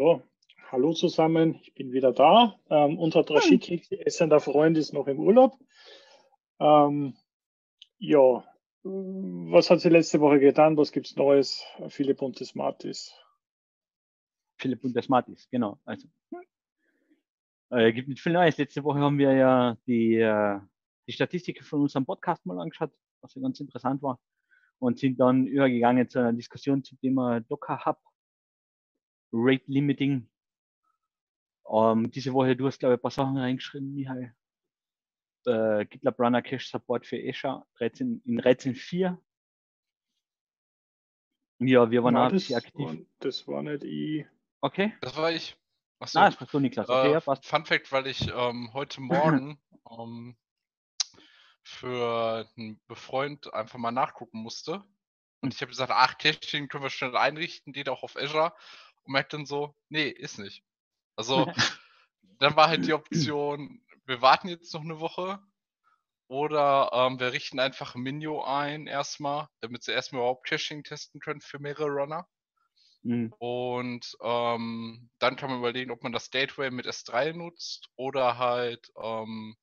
So, hallo zusammen, ich bin wieder da. Ähm, unser Draschik, essender Freund, ist noch im Urlaub. Ähm, ja, was hat sie letzte Woche getan? Was gibt es Neues? Philipp und des Martis. Philipp und des Martis, genau. Also, äh, gibt nicht viel Neues. Letzte Woche haben wir ja die, äh, die Statistiken von unserem Podcast mal angeschaut, was ja ganz interessant war. Und sind dann übergegangen zu einer Diskussion zum Thema Docker Hub Rate Limiting. Ähm, diese Woche, du hast, glaube ich, ein paar Sachen reingeschrieben, Michael. Äh, GitLab Runner Cache Support für Azure 13, in 13.4. Ja, wir waren auch das, aktiv. war, das war nicht ich. Okay. Das war ich. Achso. Ah, das warst du, Niklas. Okay, äh, ja, passt. Fun Fact, weil ich ähm, heute Morgen ähm, für einen Befreund einfach mal nachgucken musste. Und ich habe gesagt, ach, Caching können wir schnell einrichten, geht auch auf Azure. Und merkt dann so, nee, ist nicht. Also, dann war halt die Option, wir warten jetzt noch eine Woche. Oder ähm, wir richten einfach Minio ein erstmal, damit sie erstmal überhaupt Caching testen können für mehrere Runner. Mhm. Und ähm, dann kann man überlegen, ob man das Gateway mit S3 nutzt oder halt, ähm,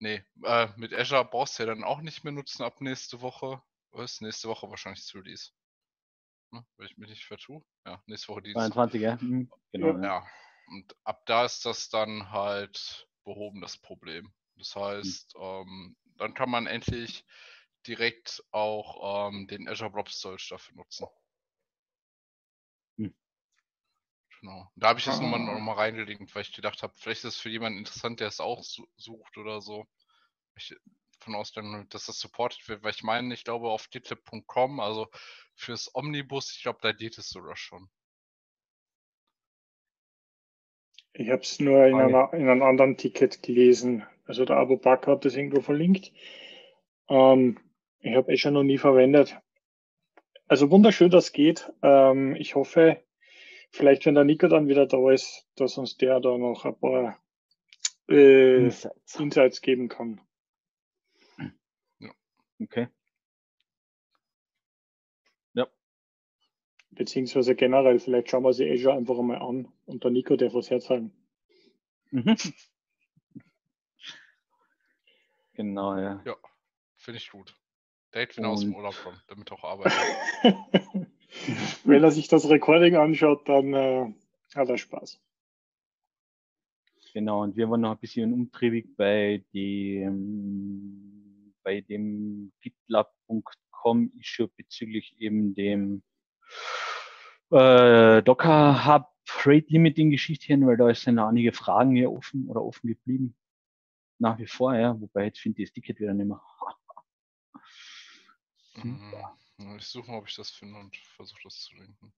nee, äh, mit Azure brauchst du ja dann auch nicht mehr nutzen ab nächste Woche. Was? Nächste Woche wahrscheinlich das Release. Ne? Wenn ich mich nicht vertue. Ja, nächste Woche Dienstag. 22, ja. Mhm, Genau. Ja. Und ab da ist das dann halt behoben, das Problem. Das heißt, ähm, dann kann man endlich direkt auch ähm, den Azure Blob Storage dafür nutzen. Hm. Genau. Da habe ich das nochmal Ah. noch mal reingelegt, weil ich gedacht habe, vielleicht ist es für jemanden interessant, der es auch su sucht oder so. Ich von ausgegangen, dass das supported wird, weil ich meine, ich glaube auf gitlab.com, also fürs Omnibus, ich glaube, da geht es sogar schon. Ich habe es nur in, einer, in einem anderen Ticket gelesen. Also der Abu Bakr hat das irgendwo verlinkt. Ähm, ich habe eh schon noch nie verwendet. Also wunderschön, dass geht. Ähm, ich hoffe, vielleicht wenn der Nico dann wieder da ist, dass uns der da noch ein paar äh, Insights. Insights geben kann. Okay. Beziehungsweise generell, vielleicht schauen wir sie Azure einfach einmal an und der Nico darf was herzeigen. Mhm. Genau, ja. Finde ich gut. Date, wenn er aus dem Urlaub kommt, damit auch arbeitet. Wenn er sich das Recording anschaut, dann äh, hat er Spaß. Genau, und wir waren noch ein bisschen umtriebig bei dem, bei dem gitlab.com Issue bezüglich eben dem äh, Docker Hub Rate Limiting Geschichtchen, weil da sind noch einige Fragen hier offen oder offen geblieben. Nach wie vor, ja, wobei jetzt finde ich das Ticket wieder nicht mehr. Mhm. Ja, Ich suche mal, ob ich das finde und versuche das zu lenken.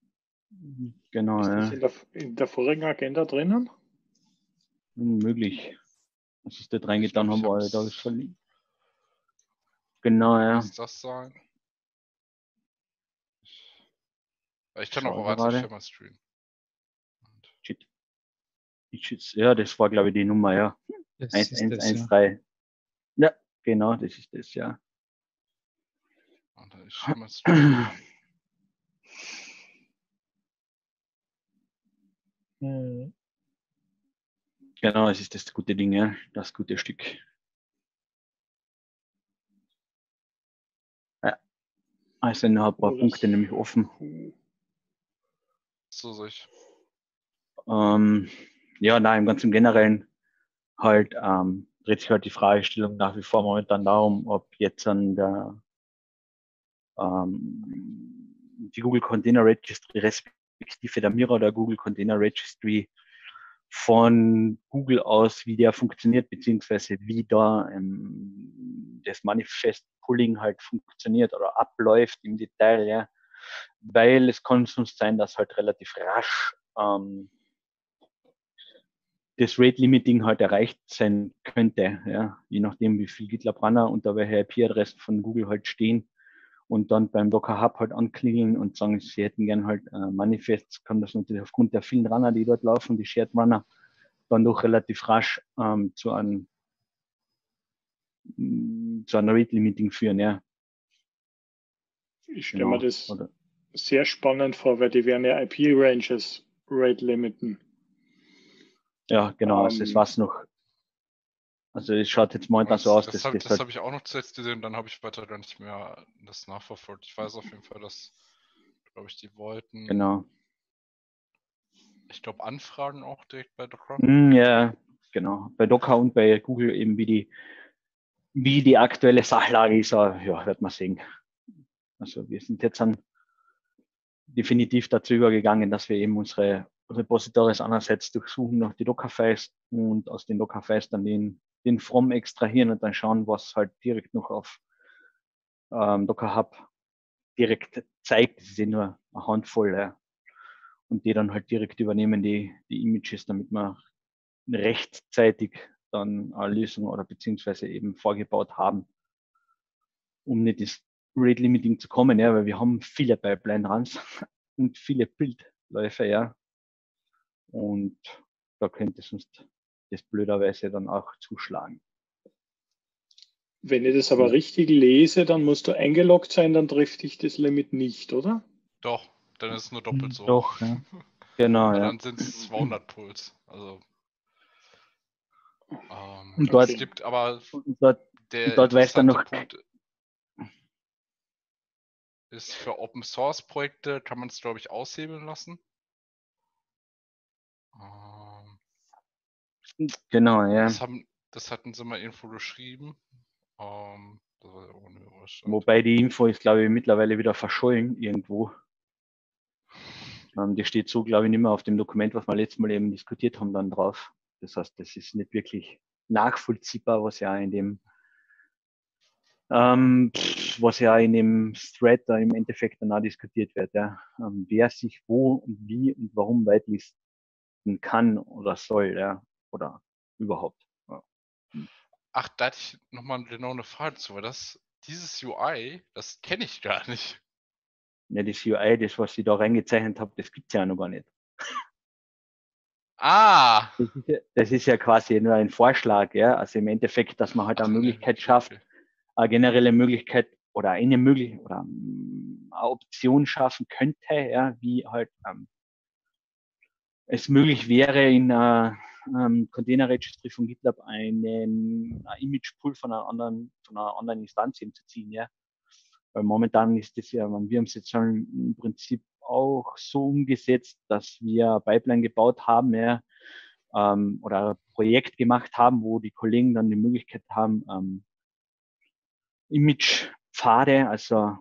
Genau, Ist das ja, in der, in der vorigen Agenda drinnen? unmöglich. Was ist da reingetan haben, ich wir alle da ist verlinkt. Genau, ja. Muss das sein? Ich kann auch Schau gerade. Schirmer streamen. Shit. Ja, das war, glaube ich, die Nummer, ja. Das ist das, ja. 1113. Ja, genau, das ist das, ja. warte, ich streamen. Hm, Genau, es ist das gute Ding, ja. Das gute Stück. Also noch ein paar das- Punkte nämlich offen. So soll ich. Ähm, ja, nein, im ganzen Generellen halt ähm, dreht sich halt die Fragestellung nach wie vor momentan darum, ob jetzt an der ähm, die Google Container Registry respektive der Mira oder Google Container Registry von Google aus, wie der funktioniert, beziehungsweise wie da ähm, das Manifest Pulling halt funktioniert oder abläuft im Detail, ja. Weil es kann sonst sein, dass halt relativ rasch ähm, das Rate Limiting halt erreicht sein könnte, ja, je nachdem, wie viel GitLab Runner unter welcher IP-Adressen von Google halt stehen und dann beim Docker Hub halt anklingeln und sagen, sie hätten gern halt äh, Manifests, kann das natürlich aufgrund der vielen Runner, die dort laufen, die Shared Runner, dann doch relativ rasch ähm, zu einem zu einem Rate Limiting führen, ja. Ich stelle Genau. mir das Oder, sehr spannend vor, weil die werden ja IP-Ranges Rate limiten. Ja, genau, also das Ähm, war's noch. Also es schaut jetzt momentan so aus, das dass habe das das halt, hab ich auch noch zuletzt gesehen, dann habe ich weiter gar nicht mehr das nachverfolgt. Ich weiß auf jeden Fall, dass, glaube ich, die wollten, genau. ich glaube, Anfragen auch direkt bei Docker. Mm, ja, genau. Bei Docker und bei Google eben wie die, wie die aktuelle Sachlage ist, ja, wird man sehen. Also wir sind jetzt dann definitiv dazu übergegangen, dass wir eben unsere Repositories einerseits durchsuchen nach die Dockerfiles und aus den Dockerfiles dann den, den From extrahieren und dann schauen, was halt direkt noch auf ähm, Docker Hub direkt zeigt. Das ist eh nur eine Handvoll. Ja. Und die dann halt direkt übernehmen, die, die Images, damit wir rechtzeitig dann eine Lösung oder beziehungsweise eben vorgebaut haben, um nicht das Rate Limiting zu kommen, ja, weil wir haben viele Pipeline Runs und viele Bildläufe, ja. Und da könnte sonst das blöderweise dann auch zuschlagen. Wenn ich das aber richtig lese, dann musst du eingeloggt sein, dann trifft dich das Limit nicht, oder? Doch, dann ist es nur doppelt so. Doch, ja. Genau, ja. Dann sind es 200 Puls. Also. Ähm, Und dort- es gibt aber Und dort, der Und dort weiß dann noch- Punkt ist für Open Source Projekte kann man es glaube ich aushebeln lassen. Ähm, genau, ja. das haben, das hatten sie mal irgendwo geschrieben. Ähm. Wobei die Info ist, glaube ich, mittlerweile wieder verschollen irgendwo. Ähm, die steht so, glaube ich, nicht mehr auf dem Dokument, was wir letztes Mal eben diskutiert haben, dann drauf. Das heißt, das ist nicht wirklich nachvollziehbar, was ja in dem, ähm, was ja in dem Thread da im Endeffekt dann auch diskutiert wird, ja. Ähm, wer sich wo und wie und warum whitelisten kann oder soll, ja. Oder überhaupt. Ja. Ach, da hatte ich nochmal genau eine Frage zu, weil das, dieses UI, das kenne ich gar nicht. Ja, das UI, das, was ich da reingezeichnet habe, das gibt's ja noch gar nicht. Ah! Das ist, ja, das ist ja quasi nur ein Vorschlag, ja. Also im Endeffekt, dass man halt eine Möglichkeit schafft, eine generelle Möglichkeit oder eine Möglichkeit oder mm, eine Option schaffen könnte, ja, wie halt ähm, es möglich wäre, in einer ähm, Container Registry von GitLab einen ein Image Pool von einer anderen, von einer anderen Instanz eben zu ziehen, ja. Weil momentan ist das ja, wir haben es jetzt schon im Prinzip auch so umgesetzt, dass wir Pipeline gebaut haben, ja, ähm, oder Projekt gemacht haben, wo die Kollegen dann die Möglichkeit haben, ähm, Imagepfade, also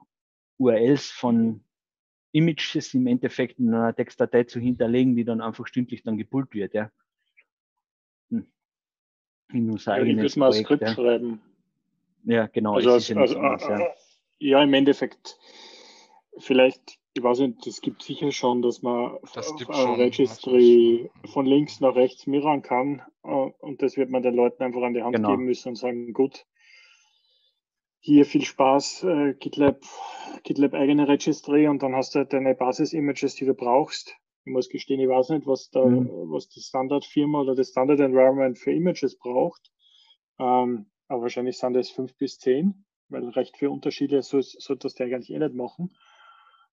URLs von Images im Endeffekt in einer Textdatei zu hinterlegen, die dann einfach stündlich dann gepult wird, ja. Hm. In unser Ja, eigenes würde mal Skript ja. schreiben. ja, genau, Also, also anderes, ja. ja, im Endeffekt, vielleicht, ich weiß nicht, es gibt sicher schon, dass man Das auf schon, Registry das ist- von links nach rechts mirrorn kann äh, und das wird man den Leuten einfach an die Hand Genau. geben müssen und sagen, gut, hier viel Spaß, äh, GitLab, GitLab eigene Registry und dann hast du halt deine Basis-Images, die du brauchst. Ich muss gestehen, ich weiß nicht, was, da, Mhm. was die Standardfirma oder das Standard Environment für Images braucht. Ähm, aber wahrscheinlich sind es fünf bis zehn, weil recht viele Unterschiede so, sollte das der eigentlich eh nicht machen.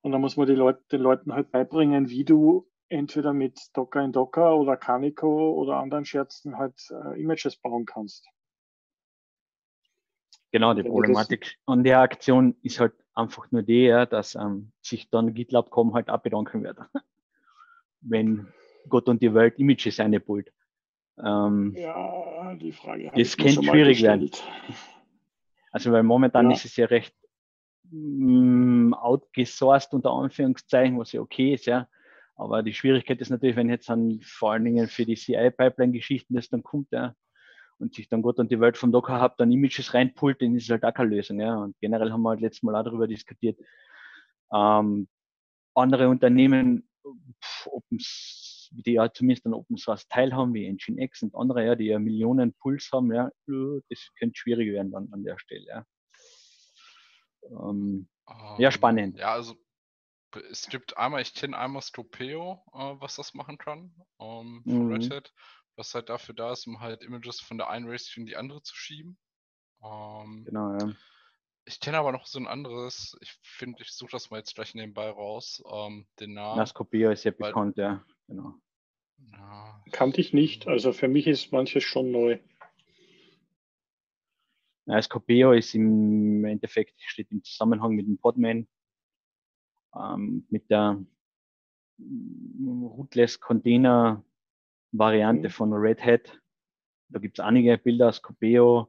Und dann muss man die Leute, den Leuten halt beibringen, wie du entweder mit Docker in Docker oder Canico oder anderen Scherzen halt äh, Images bauen kannst. Genau, die Problematik an der Aktion ist halt einfach nur die, ja, dass ähm, sich dann GitLab.com halt abbedanken wird. Wenn Gott und die Welt Images einpult. Ähm, Ja, die Frage Das könnte schwierig werden. Also weil momentan Ja. ist es ja recht mm, outgesourced unter Anführungszeichen, was ja okay ist, ja. Aber die Schwierigkeit ist natürlich, wenn jetzt dann vor allen Dingen für die CI-Pipeline-Geschichten das dann kommt, ja, und sich dann Gott und die Welt vom Docker Hub dann Images reinpult, dann ist es halt auch keine Lösung, ja. Und generell haben wir halt letztes Mal auch darüber diskutiert. Ähm, andere Unternehmen, pf, Open, die ja zumindest einen Open Source Teil haben, wie Nginx und andere, ja, die ja Millionen Puls haben, ja, äh, das könnte schwierig werden dann an der Stelle, ja. Ähm, Ja, Ähm, spannend. Ja, also es gibt einmal, ich kenne einmal Scopeo, äh, was das machen kann, ähm, von Red Mhm. Hat, was halt dafür da ist, um halt Images von der einen Registry in die andere zu schieben. Ähm, genau, ja. ich kenne aber noch so ein anderes, ich finde, ich suche das mal jetzt gleich nebenbei raus, ähm, den Namen. Nascopio ist ja bekannt, ja. Genau. Ja. Kannte ich nicht. Also für mich ist manches schon neu. Scopeo ist im Endeffekt, steht im Zusammenhang mit dem Podman, ähm, mit der mm, Rootless Container Variante Mhm. von Red Hat. Da gibt es einige Bilder, Scopeo,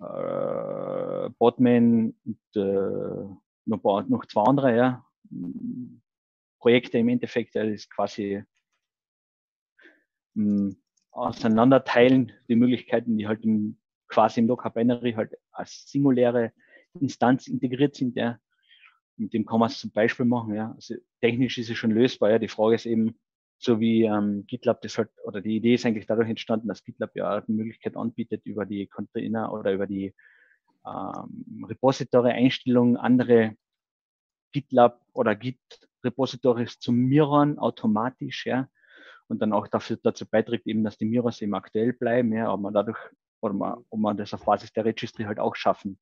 äh, Podman und äh, noch, paar, noch zwei andere, ja. Mm, Projekte im Endeffekt, das ist quasi mh, auseinanderteilen, die Möglichkeiten, die halt im, quasi im Docker Binary halt als singuläre Instanz integriert sind, ja. Mit dem kann man es zum Beispiel machen, ja. Also technisch ist es schon lösbar, ja. Die Frage ist eben, so wie ähm, GitLab das halt, oder die Idee ist eigentlich dadurch entstanden, dass GitLab ja die Möglichkeit anbietet, über die Container oder über die ähm, Repository-Einstellungen andere GitLab oder Git-Repositories zu mirrorn automatisch, ja, und dann auch dafür dazu beiträgt eben, dass die Mirrors eben aktuell bleiben, ja, aber man dadurch, oder man, ob man das auf Basis der Registry halt auch schaffen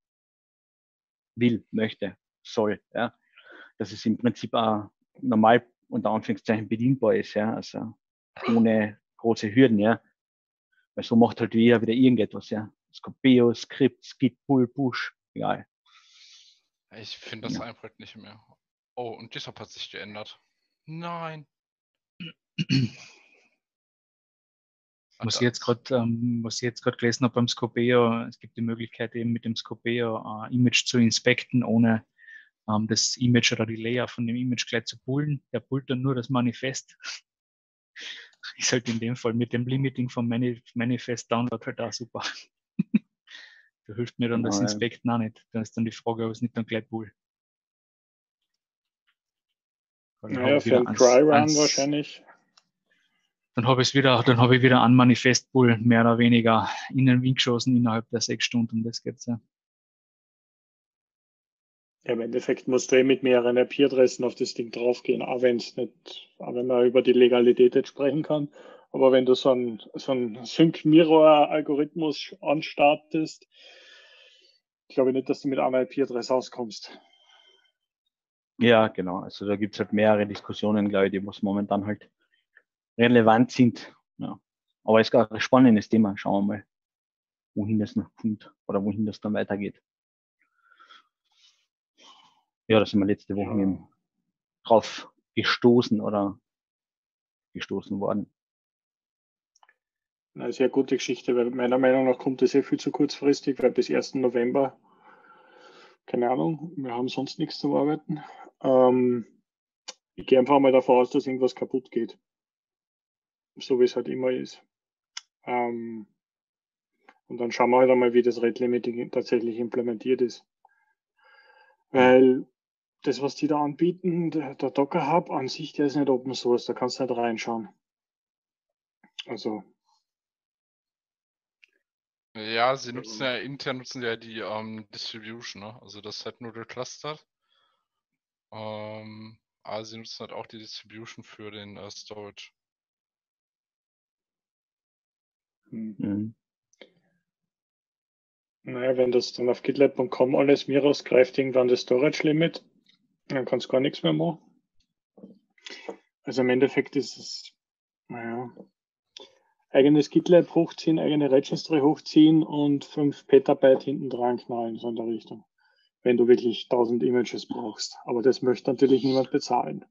will, möchte, soll, ja, dass es im Prinzip auch normal unter Anführungszeichen bedienbar ist, ja, also ohne große Hürden, ja, weil so macht halt jeder wieder irgendetwas, ja, Scopeo, Script, Git, Pull, Push, egal. Ich finde das Ja. einfach nicht mehr. Oh, und GitHub hat sich geändert. Nein. Was ich jetzt gerade, ähm, was ich jetzt gerade gelesen habe beim Scopeo, es gibt die Möglichkeit eben mit dem Scopeo äh, Image zu inspekten, ohne ähm, das Image oder die Layer von dem Image gleich zu pullen. Der pullt dann nur das Manifest. Ist halt in dem Fall mit dem Limiting vom Mani Manifest Download halt auch super. da hilft mir dann das Genau. Inspekten auch nicht. Da ist dann die Frage, ob es nicht dann gleich pull. Naja, für einen Dry Run wahrscheinlich. Dann habe ich es wieder, dann habe ich wieder an Manifestpool mehr oder weniger in den Wind geschossen innerhalb der sechs Stunden. Das geht's ja. Ja, Im Endeffekt musst du eh mit mehreren IP-Adressen auf das Ding draufgehen, auch wenn es nicht, auch wenn man über die Legalität jetzt sprechen kann. Aber wenn du so einen, so einen Sync-Mirror-Algorithmus anstartest, glaube ich nicht, dass du mit einer IP-Adresse auskommst. Ja, genau. Also da gibt's halt mehrere Diskussionen, glaube ich, die was momentan halt relevant sind. Ja. Aber es ist gar ein spannendes Thema. Schauen wir mal, wohin das noch kommt oder wohin das dann weitergeht. Ja, da sind wir letzte Woche Ja. eben drauf gestoßen oder gestoßen worden. Eine sehr gute Geschichte, weil meiner Meinung nach kommt das eh viel zu kurzfristig, weil bis 1. November, keine Ahnung, wir haben sonst nichts zu arbeiten. Ähm, ich gehe einfach mal davon aus, dass irgendwas kaputt geht. So wie es halt immer ist. Ähm, und dann schauen wir halt einmal, wie das Rate Limiting tatsächlich implementiert ist. Weil das, was die da anbieten, der, der Docker Hub an sich, der ist nicht Open Source, da kannst du nicht reinschauen. Also, Ja, sie nutzen ja intern nutzen ja die ähm, Distribution, ne? Also das ist halt nur geclustert. Ähm, aber sie nutzen halt auch die Distribution für den äh, Storage. Mhm. Naja, wenn das dann auf gitlab.com alles mir rausgreift, irgendwann das Storage Limit, dann kannst du gar nichts mehr machen. Also im Endeffekt ist es, naja, eigenes GitLab hochziehen, eigene Registry hochziehen und 5 Petabyte hinten dran knallen, so in der Richtung. Wenn du wirklich 1000 Images brauchst. Aber das möchte natürlich niemand bezahlen.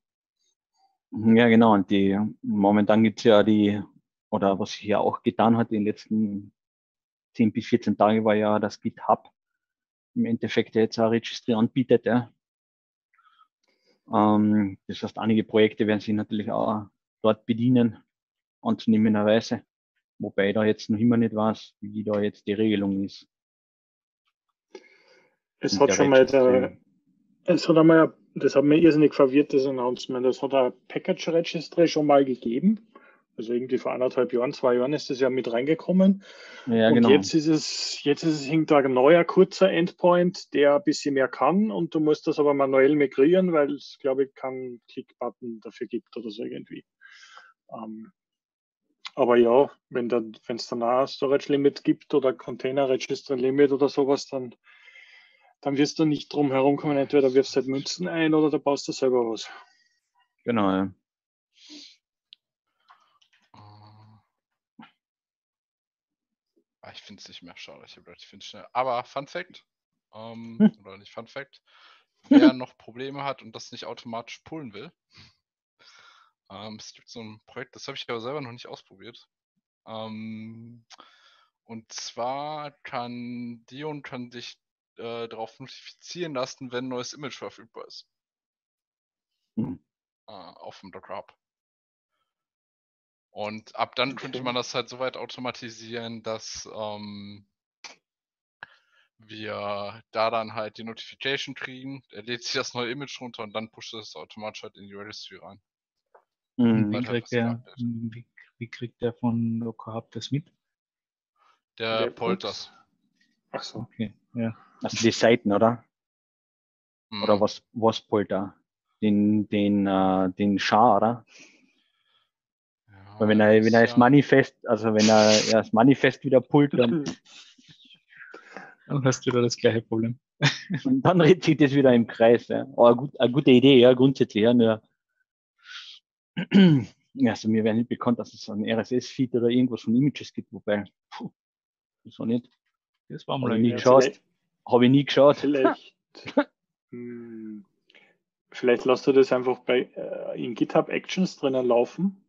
Ja, genau. Und die momentan gibt's ja die, oder was sich ja auch getan hat in den letzten 10 bis 14 Tagen, war ja das GitHub im Endeffekt jetzt auch Registry anbietet. Ja. Ähm, das heißt, einige Projekte werden sich natürlich auch dort bedienen, anzunehmenderweise. Wobei ich da jetzt noch immer nicht weiß, wie da jetzt die Regelung ist. Es hat schon mal der, es hat einmal, das hat mir irrsinnig verwirrt, das Announcement. Es hat ein Package Registry schon mal gegeben. Also irgendwie vor anderthalb Jahren, zwei Jahren ist das ja mit reingekommen. Ja, und genau. jetzt ist es, jetzt ist es hinter ein neuer kurzer Endpoint, der ein bisschen mehr kann und du musst das aber manuell migrieren, weil es, glaube ich, keinen Klick-Button dafür gibt oder so irgendwie. Ähm, aber ja, wenn dann, wenn es dann auch ein Storage Limit gibt oder Container Registry Limit oder sowas, dann, dann wirst du nicht drum herum kommen. Entweder wirfst du halt Münzen ein oder du baust du selber was. Genau, ja. Ich finde es nicht mehr schade. Ich habe ich finde es schnell. Aber Fun Fact, ähm, Hm. oder nicht Fun Fact, wer noch Probleme hat und das nicht automatisch pullen will, ähm, es gibt so ein Projekt, das habe ich aber selber noch nicht ausprobiert. Ähm, und zwar kann Dion kann dich äh, darauf notifizieren lassen, wenn ein neues Image verfügbar ist. Hm. Äh, auf dem Docker Hub. Und ab dann könnte man das halt so weit automatisieren, dass ähm, wir da dann halt die Notification kriegen. Er lädt sich das neue Image runter und dann pusht es automatisch halt in die Registry rein. Mhm. Wie Weiter kriegt, der, Update. wie, wie kriegt der von Locker Hub das mit? Der Der pollt das. Ach so. Okay, ja. Also die Seiten, oder? Oder Mhm. was, was pullt er? Den, den, äh, den Schar, oder? Weil wenn er, wenn er das Manifest, also wenn er ja, das Manifest wieder pullt, dann, Dann hast du da das gleiche Problem. und dann dreht sich das wieder im Kreis. Ja. Aber gut, eine gute Idee, ja, grundsätzlich, ja, nur. Also mir wäre nicht bekannt, dass es ein RSS-Feed oder irgendwas von Images gibt, wobei, puh, das war nicht, Das war mal ich eine nie geschaut. Habe ich nie geschaut. vielleicht, hm, vielleicht lässt du das einfach bei äh, in GitHub Actions drinnen laufen,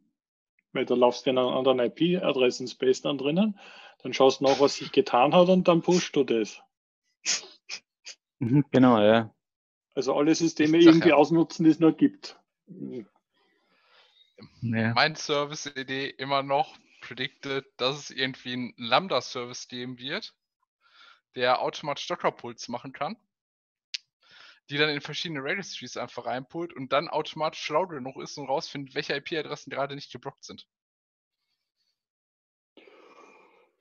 da laufst du in einer anderen IP-Adressen-Space dann drinnen. Dann schaust du nach, was sich getan hat und dann pushst du das. Mhm, Genau, ja. Also alle Systeme irgendwie ja. ausnutzen, die es nur gibt. Ja. Mein Service-Idee immer noch predicted, dass es irgendwie einen Lambda-Service geben wird, der automatisch Docker-Pulls machen kann, die dann in verschiedene Registries einfach reinpullt und dann automatisch schlau genug ist und rausfindet, welche IP-Adressen gerade nicht geblockt sind.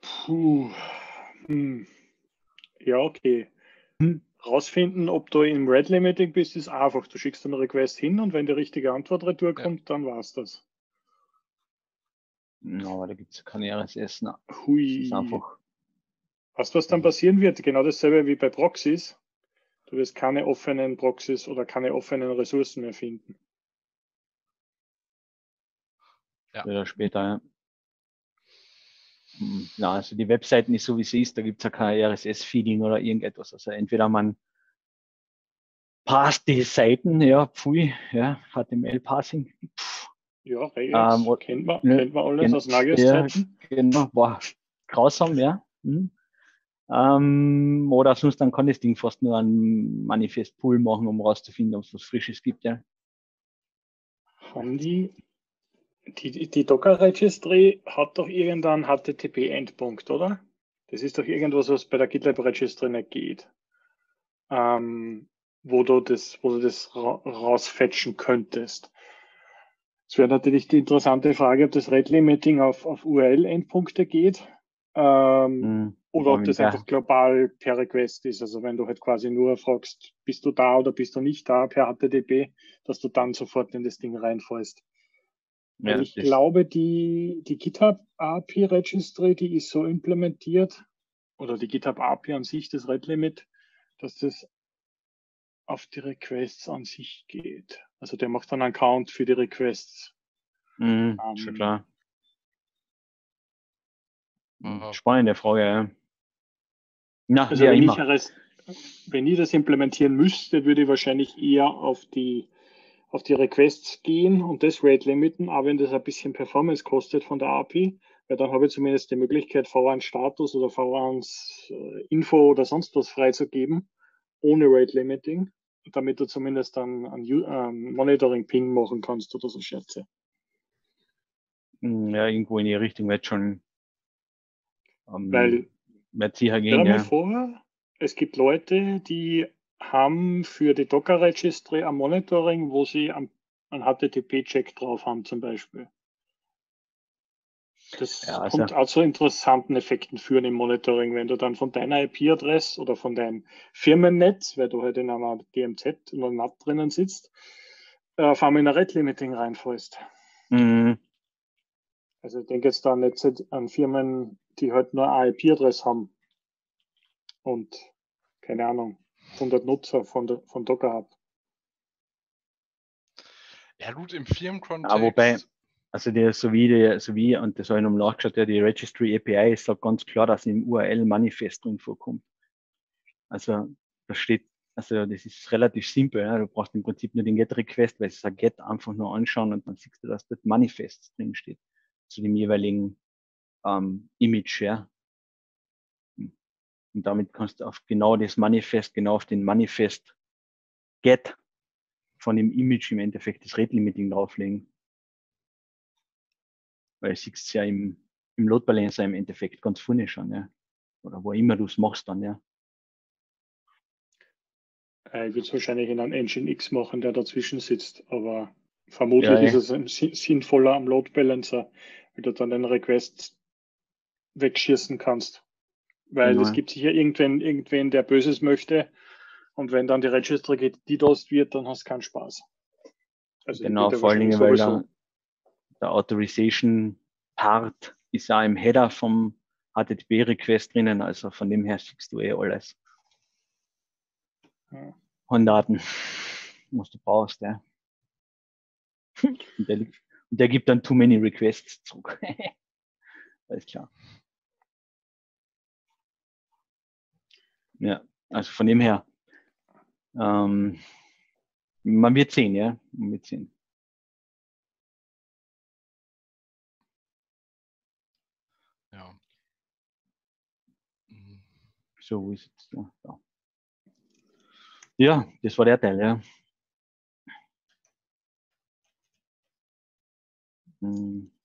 Puh. Hm. Ja, okay. Hm. Rausfinden, ob du im Red Limiting bist, ist einfach. Du schickst einen Request hin und wenn die richtige Antwort retour Ja. kommt, dann war's das. Ja, aber da gibt es keine RSS. Na, das Hui. ist einfach. Weißt du, was dann passieren wird? Genau dasselbe wie bei Proxys. Du wirst keine offenen Proxys oder keine offenen Ressourcen mehr finden. Ja. Oder später, ja. Hm, Ja, also die Webseiten ist so wie sie ist, da gibt es ja kein RSS-Feeding oder irgendetwas. Also entweder man passt die Seiten, ja, pfui, ja, HTML-Passing, Ja, Regex Ähm, kennt man, ne, kennt man alles aus Nagios-Zeiten. genau, boah, grausam, ja. Hm. Ähm, oder sonst dann kann das Ding fast nur ein Manifest-Pool machen, um rauszufinden, ob es was Frisches gibt, ja. Haben die, die, die- Docker-Registry hat doch irgendeinen HTTP-Endpunkt, oder? Das ist doch irgendwas, was bei der GitLab-Registry nicht geht. Ähm, wo du das, wo du das ra rausfetchen könntest. Es wäre natürlich die interessante Frage, ob das Red Limiting auf, auf URL-Endpunkte geht. Ähm, Hm. Oder ob das einfach global per Request ist. Also wenn du halt quasi nur fragst, bist du da oder bist du nicht da per HTTP, dass du dann sofort in das Ding reinfällst. Ja, ich glaube, die, die GitHub API Registry, die ist so implementiert, oder die GitHub API an sich, das Red Limit, dass das auf die Requests an sich geht. Also der macht dann einen Count für die Requests. Mhm, Ähm, schon klar. Äh, Spannende Frage, ja. Na, Also wenn, ich. RS, wenn ich das implementieren müsste, würde ich wahrscheinlich eher auf die, auf die Requests gehen und das Rate limiten, aber wenn das ein bisschen Performance kostet von der API, weil dann habe ich zumindest die Möglichkeit, V1-Status oder V1-Info oder sonst was freizugeben, ohne Rate Limiting, damit du zumindest dann ein ähm, Monitoring-Ping machen kannst oder so Scherze. Hm, Ja, irgendwo in die Richtung wird schon ähm, Weil dir mal ja. vor, es gibt Leute, die haben für die Docker Registry ein Monitoring, wo sie am- einen HTTP-Check drauf haben zum Beispiel. Das Ja, also- kommt auch zu interessanten Effekten führen im Monitoring, wenn du dann von deiner IP-Adresse oder von deinem Firmennetz, weil du halt in einer DMZ oder NAT drinnen sitzt, auf einmal in ein Red Limiting reinfällst. Mhm. Also ich denke jetzt da nicht an Firmen, die halt nur eine IP-Adresse haben und keine Ahnung, 100 Nutzer von, der, von Docker Hub. Ja gut, im Firmenkontext. Ja, wobei- Also der, so wie, der, so wie, und das habe ich noch nachgeschaut, ja, die Registry API sagt ganz klar, dass im URL Manifest drin vorkommt. Also da steht, also das ist relativ simpel. Ja. Du brauchst im Prinzip nur den Get-Request, weil es ist ein Get einfach nur anschauen und dann siehst du, dass dort Manifest drin steht zu dem jeweiligen ähm, Image. Ja. Und damit kannst du auf genau das Manifest, genau auf den Manifest Get von dem Image im Endeffekt das Rate Limiting drauflegen. Weil du siehst ja im, im Load Balancer im Endeffekt ganz vorne schon, ja. Oder wo immer du es machst dann, ja. Äh, ich würde es wahrscheinlich in einem Engine X machen, der dazwischen sitzt, aber vermutlich ja, ist es sinnvoller am Load Balancer, weil du dann den Request wegschießen kannst. Weil es gibt sicher irgendwen, irgendwen, der Böses möchte. Und wenn dann die Registry DDoS wird, dann hast du keinen Spaß. Also genau, vor allen Dingen, weil der, der Authorization Part ist ja im Header vom HTTP-Request drinnen, also von dem her siehst du eh alles. Ja. Daten, was du brauchst, ja. Und der, und der gibt dann too many requests zurück. Alles klar. Ja, also von dem her, ähm, man wird sehen, ja, man wird sehen. Ja. So, wo ist es? Ja, da. ja, das war der Teil, ja. Hm.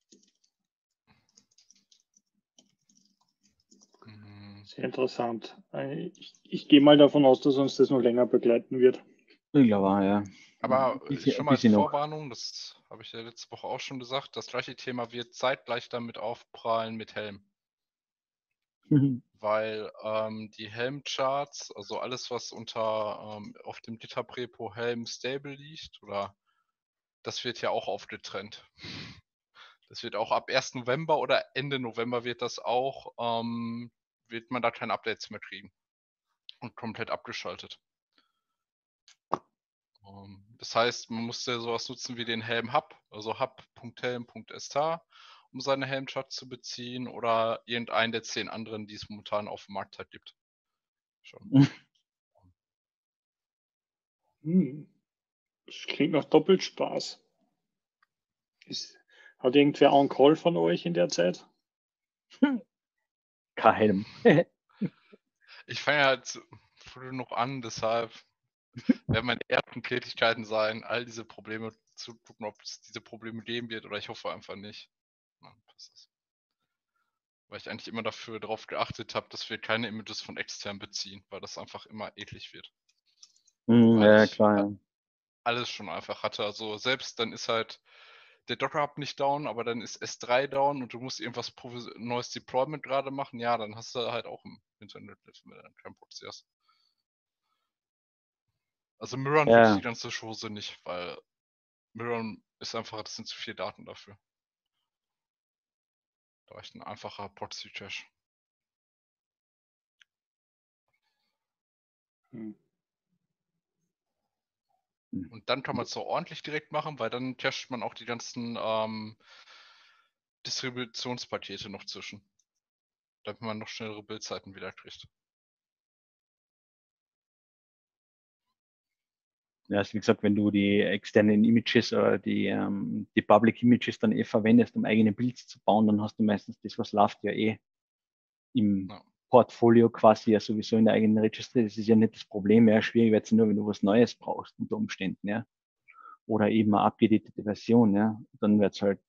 Sehr interessant. Ich, ich gehe mal davon aus, dass uns das noch länger begleiten wird. Ich glaube, ja. Aber ich, schon mal als Vorwarnung, das habe ich ja letzte Woche auch schon gesagt, das gleiche Thema wird zeitgleich damit aufprallen mit Helm. Mhm. Weil ähm, die Helm-Charts, also alles, was unter ähm, auf dem GitHub-Repo Helm Stable liegt, oder das wird ja auch aufgetrennt. Das wird auch ab 1. November oder Ende November wird das auch ähm, wird man da keine Updates mehr kriegen. Und komplett abgeschaltet. Ähm, das heißt, man musste sowas nutzen wie den Helm Hub, also hub.helm.sh, um seine Helmcharts zu beziehen oder irgendeinen der zehn anderen, die es momentan auf dem Markt halt gibt. Schon. Hm. Das klingt nach Doppelspaß. Ist, hat irgendwer einen Call von euch in der Zeit? Helm. ich fange halt früh noch an, deshalb werden meine ersten Tätigkeiten sein, all diese Probleme zu gucken, ob es diese Probleme geben wird oder ich hoffe einfach nicht. Na, weil ich eigentlich immer dafür darauf geachtet habe, dass wir keine Images von extern beziehen, weil das einfach immer eklig wird. Mm, ja, klar. Alles schon einfach hatte. Also selbst dann ist halt der Docker-Hub nicht down, aber dann ist S3 down und du musst irgendwas neues Deployment gerade machen, ja, dann hast du halt auch im Internet, wenn du kein produzierst. Also Mirror ja. nutzt die ganze Chose nicht, weil Mirror ist einfach, das sind zu viele Daten dafür. Da reicht ein einfacher Proxy-Cache. Hm. Hm. Und dann kann man es so ordentlich direkt machen, weil dann cached man auch die ganzen ähm, Distributionspakete noch zwischen. Damit man noch schnellere Bildzeiten wieder kriegt. Ja, also wie gesagt, wenn du die externen Images oder die, ähm, die Public Images dann eh verwendest, um eigene Builds zu bauen, dann hast du meistens das, was läuft ja eh im ja. Portfolio quasi ja sowieso in der eigenen Registry. Das ist ja nicht das Problem, ja, schwierig wird es nur, wenn du was Neues brauchst unter Umständen, ja. Oder eben eine abgedatete Version, ja. Dann wird es halt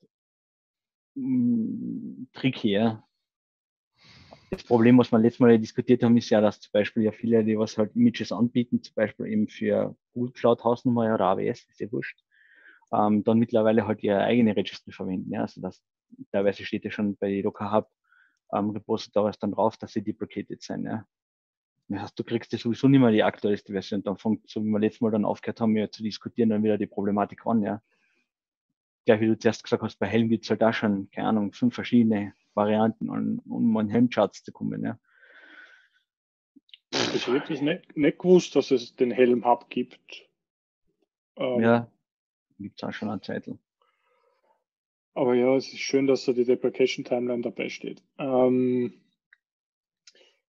mm, tricky, ja. Das Problem, was wir letztes Mal diskutiert haben, ist ja, dass zum Beispiel ja viele, die was halt Images anbieten, zum Beispiel eben für Google Cloud Hausnummer oder AWS, ist ja wurscht, ähm, dann mittlerweile halt ihre eigene Registry verwenden. Ja, also das teilweise steht ja schon bei Docker Hub ähm, Repositories dann drauf, dass sie deprecated sind. Ja. Das heißt, du kriegst ja sowieso nicht mehr die aktuellste Version. Dann fängt, so wie wir letztes Mal dann aufgehört haben, ja, zu diskutieren, dann wieder die Problematik an. Ja. Gleich wie du zuerst gesagt hast, bei Helm gibt es halt auch schon, keine Ahnung, fünf verschiedene Varianten, um, um an Helmcharts zu kommen. Ja. Ich habe wirklich nicht, nicht gewusst, dass es den Helm Hub gibt. Ähm, ja, gibt es auch schon eine Zeit. Aber ja, es ist schön, dass da die Deprecation Timeline dabei steht. Ähm,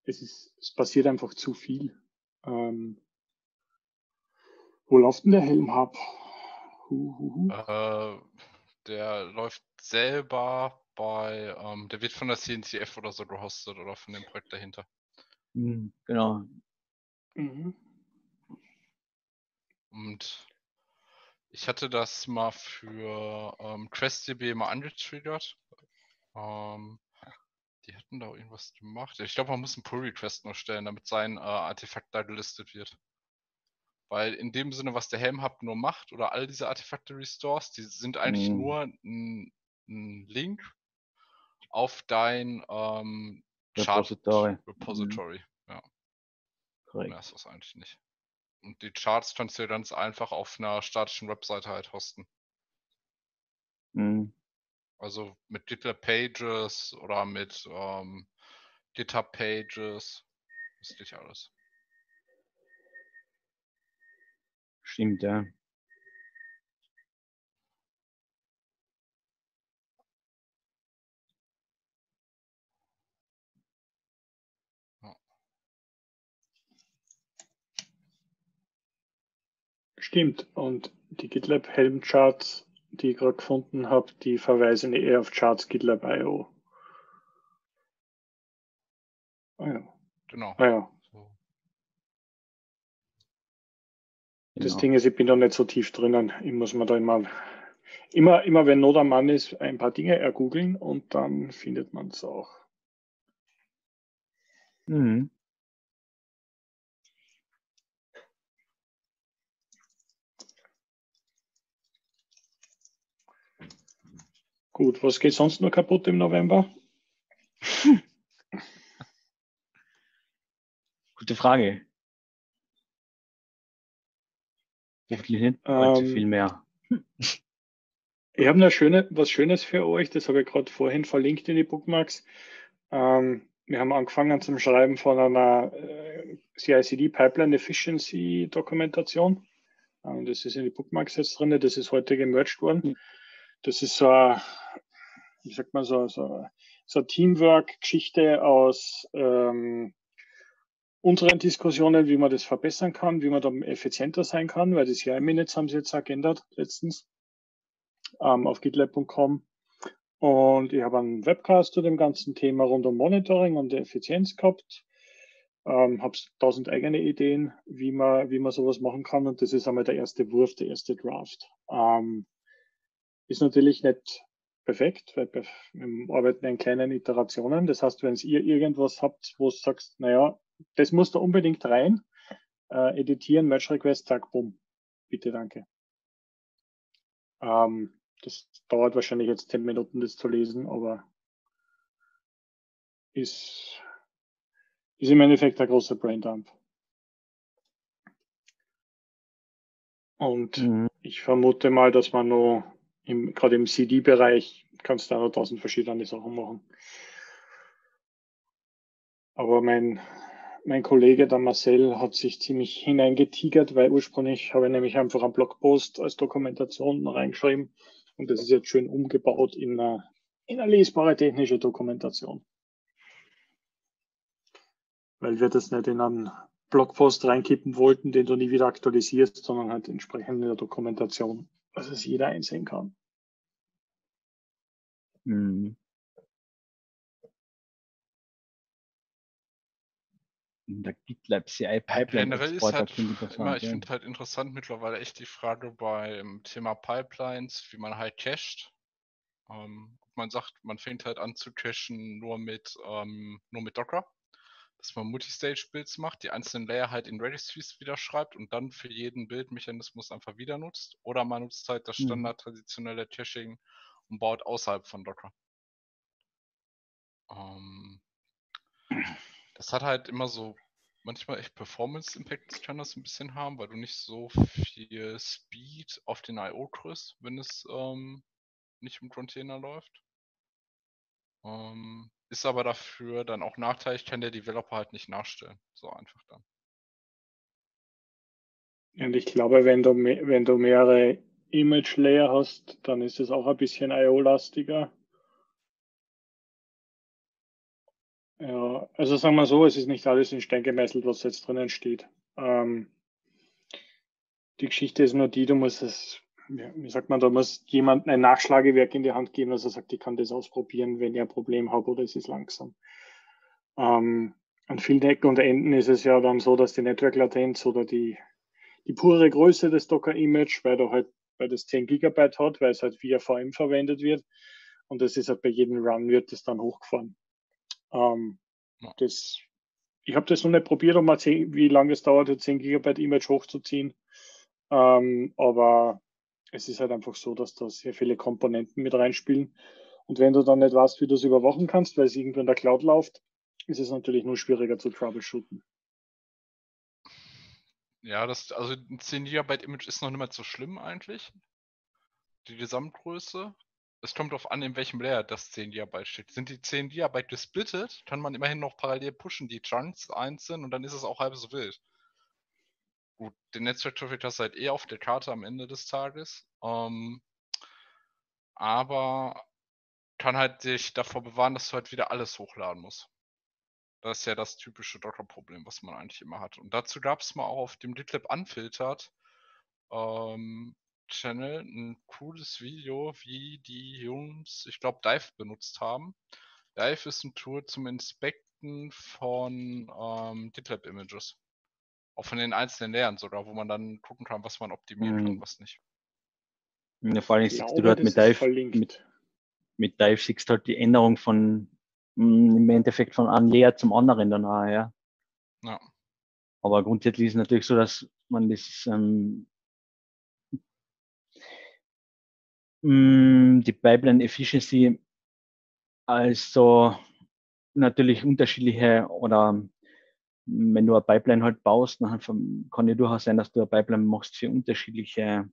es, ist, es passiert einfach zu viel. Ähm, wo läuft denn der Helm hu. Äh, der läuft selber bei, ähm, der wird von der CNCF oder so gehostet oder von dem Projekt dahinter. Mhm, genau. Mhm. Und ich hatte das mal für ähm, QuestDB mal angetriggert. Ähm, die hatten da irgendwas gemacht. Ich glaube, man muss einen Pull-Request noch stellen, damit sein äh, Artefakt da gelistet wird. Weil in dem Sinne, was der Helm-Hub nur macht, oder all diese Artefakte Restores, die sind eigentlich Mhm. nur ein, ein Link auf dein ähm, Chart Repository. Mhm. Repository. Ja, Korrekt. mehr ist das eigentlich nicht. Und die Charts kannst du ja ganz einfach auf einer statischen Webseite halt hosten. Mhm. Also mit GitLab Pages oder mit ähm, GitHub Pages. Das geht ja alles. Stimmt, ja. Stimmt. Und die GitLab Helm Charts, die ich gerade gefunden habe, die verweisen eher auf Charts GitLab.io. Ah ja. Genau. Ah ja. So. Das Genau. Ding ist, ich bin da nicht so tief drinnen. Ich muss mir da immer, immer, immer wenn Not am Mann ist, ein paar Dinge ergoogeln und dann findet man es auch. Mhm. Gut, was geht sonst noch kaputt im November? Gute Frage. Hoffentlich nicht allzu Ähm, viel mehr. Ich habe noch schöne, was Schönes für euch, das habe ich gerade vorhin verlinkt in die Bookmarks. Ähm, wir haben angefangen zum Schreiben von einer äh, CICD Pipeline Efficiency Dokumentation. Ähm, das ist in die Bookmarks jetzt drin, das ist heute gemerged worden. Das ist so, wie sagt man so, so, so Teamwork-Geschichte aus ähm, unseren Diskussionen, wie man das verbessern kann, wie man da effizienter sein kann, weil das CI-Minutes haben sie jetzt auch geändert letztens ähm, auf gitlab.com. Und ich habe einen Webcast zu dem ganzen Thema rund um Monitoring und Effizienz gehabt. Ähm, habe tausend eigene Ideen, wie man, wie man sowas machen kann. Und das ist einmal der erste Wurf, der erste Draft. Ähm, ist natürlich nicht perfekt, weil wir arbeiten in kleinen Iterationen. Das heißt, wenn ihr irgendwas habt, wo du sagst, naja, das muss da unbedingt rein, äh, editieren, Merge Request, zack, bumm. Bitte, danke. Ähm, das dauert wahrscheinlich jetzt zehn Minuten, das zu lesen, aber ist, ist im Endeffekt ein großer Braindump. Und Mhm. ich vermute mal, dass man noch im, gerade im CD-Bereich kannst du da noch tausend verschiedene Sachen machen. Aber mein, mein Kollege, der Marcel, hat sich ziemlich hineingetigert, weil ursprünglich habe ich nämlich einfach einen Blogpost als Dokumentation reingeschrieben und das ist jetzt schön umgebaut in eine, in eine lesbare technische Dokumentation. Weil wir das nicht in einen Blogpost reinkippen wollten, den du nie wieder aktualisierst, sondern halt entsprechend in der Dokumentation, dass es jeder einsehen kann. Mhm. In der GitLab CI Pipeline Generell ist halt immer, ich finde halt interessant mittlerweile echt die Frage beim Thema Pipelines, wie man halt cached. Ähm, ob man sagt, man fängt halt an zu cachen nur mit, ähm, nur mit Docker, dass man Multistage-Builds macht, die einzelnen Layer halt in Registries wieder schreibt und dann für jeden Bildmechanismus einfach wieder nutzt. Oder man nutzt halt das Mhm. Standard traditionelle Caching und baut außerhalb von Docker. Ähm, das hat halt immer so manchmal echt Performance-Impacts kann das ein bisschen haben, weil du nicht so viel Speed auf den I.O. kriegst, wenn es ähm, nicht im Container läuft. Ähm, ist aber dafür dann auch nachteilig, kann der Developer halt nicht nachstellen. So einfach dann. Und ich glaube, wenn du, wenn du mehrere Image Layer hast, dann ist es auch ein bisschen IO-lastiger. Ja, also sagen wir so, es ist nicht alles in Stein gemeißelt, was jetzt drinnen steht. Ähm, die Geschichte ist nur die, du musst es, wie sagt man, da muss jemand ein Nachschlagewerk in die Hand geben, dass er sagt, ich kann das ausprobieren, wenn ich ein Problem habe oder es ist langsam. Ähm, an vielen Ecken und Enden ist es ja dann so, dass die Network-Latenz oder die, die pure Größe des Docker-Image, weil da halt, weil das 10 Gigabyte hat, weil es halt via VM verwendet wird. Und das ist halt bei jedem Run wird das dann hochgefahren. Ähm, ja. das, ich habe das noch nicht probiert, um mal 10, wie lange es dauert, 10 Gigabyte Image hochzuziehen. Ähm, aber es ist halt einfach so, dass da sehr viele Komponenten mit reinspielen. Und wenn du dann nicht weißt, wie du es überwachen kannst, weil es irgendwo in der Cloud läuft, ist es natürlich nur schwieriger zu troubleshooten. Ja, das, also ein 10 GB Image ist noch nicht mal so schlimm eigentlich. Die Gesamtgröße. Es kommt darauf an, in welchem Layer das 10 GB steht. Sind die 10 GB gesplittet, kann man immerhin noch parallel pushen, die Chunks einzeln und dann ist es auch halb so wild. Gut, den Netzwerk-Traffic hast du halt eh auf der Karte am Ende des Tages. Ähm, aber kann halt dich davor bewahren, dass du halt wieder alles hochladen musst. Das ist ja das typische Docker-Problem, was man eigentlich immer hat. Und dazu gab es mal auch auf dem GitLab Unfiltered ähm, Channel ein cooles Video, wie die Jungs, ich glaube, Dive benutzt haben. Dive ist ein Tool zum Inspekten von ähm, GitLab-Images. Auch von den einzelnen Layern sogar, wo man dann gucken kann, was man optimiert mhm. und was nicht. Ja, vor allem siehst du dort mit Dive, mit, mit Dive siehst du halt die Änderung von Mm, im Endeffekt von einem Layer zum anderen danach, ja. ja. Aber grundsätzlich ist es natürlich so, dass man das ähm, mm, die Pipeline Efficiency also natürlich unterschiedliche oder wenn du eine Pipeline halt baust, dann kann ja durchaus sein, dass du eine Pipeline machst für unterschiedliche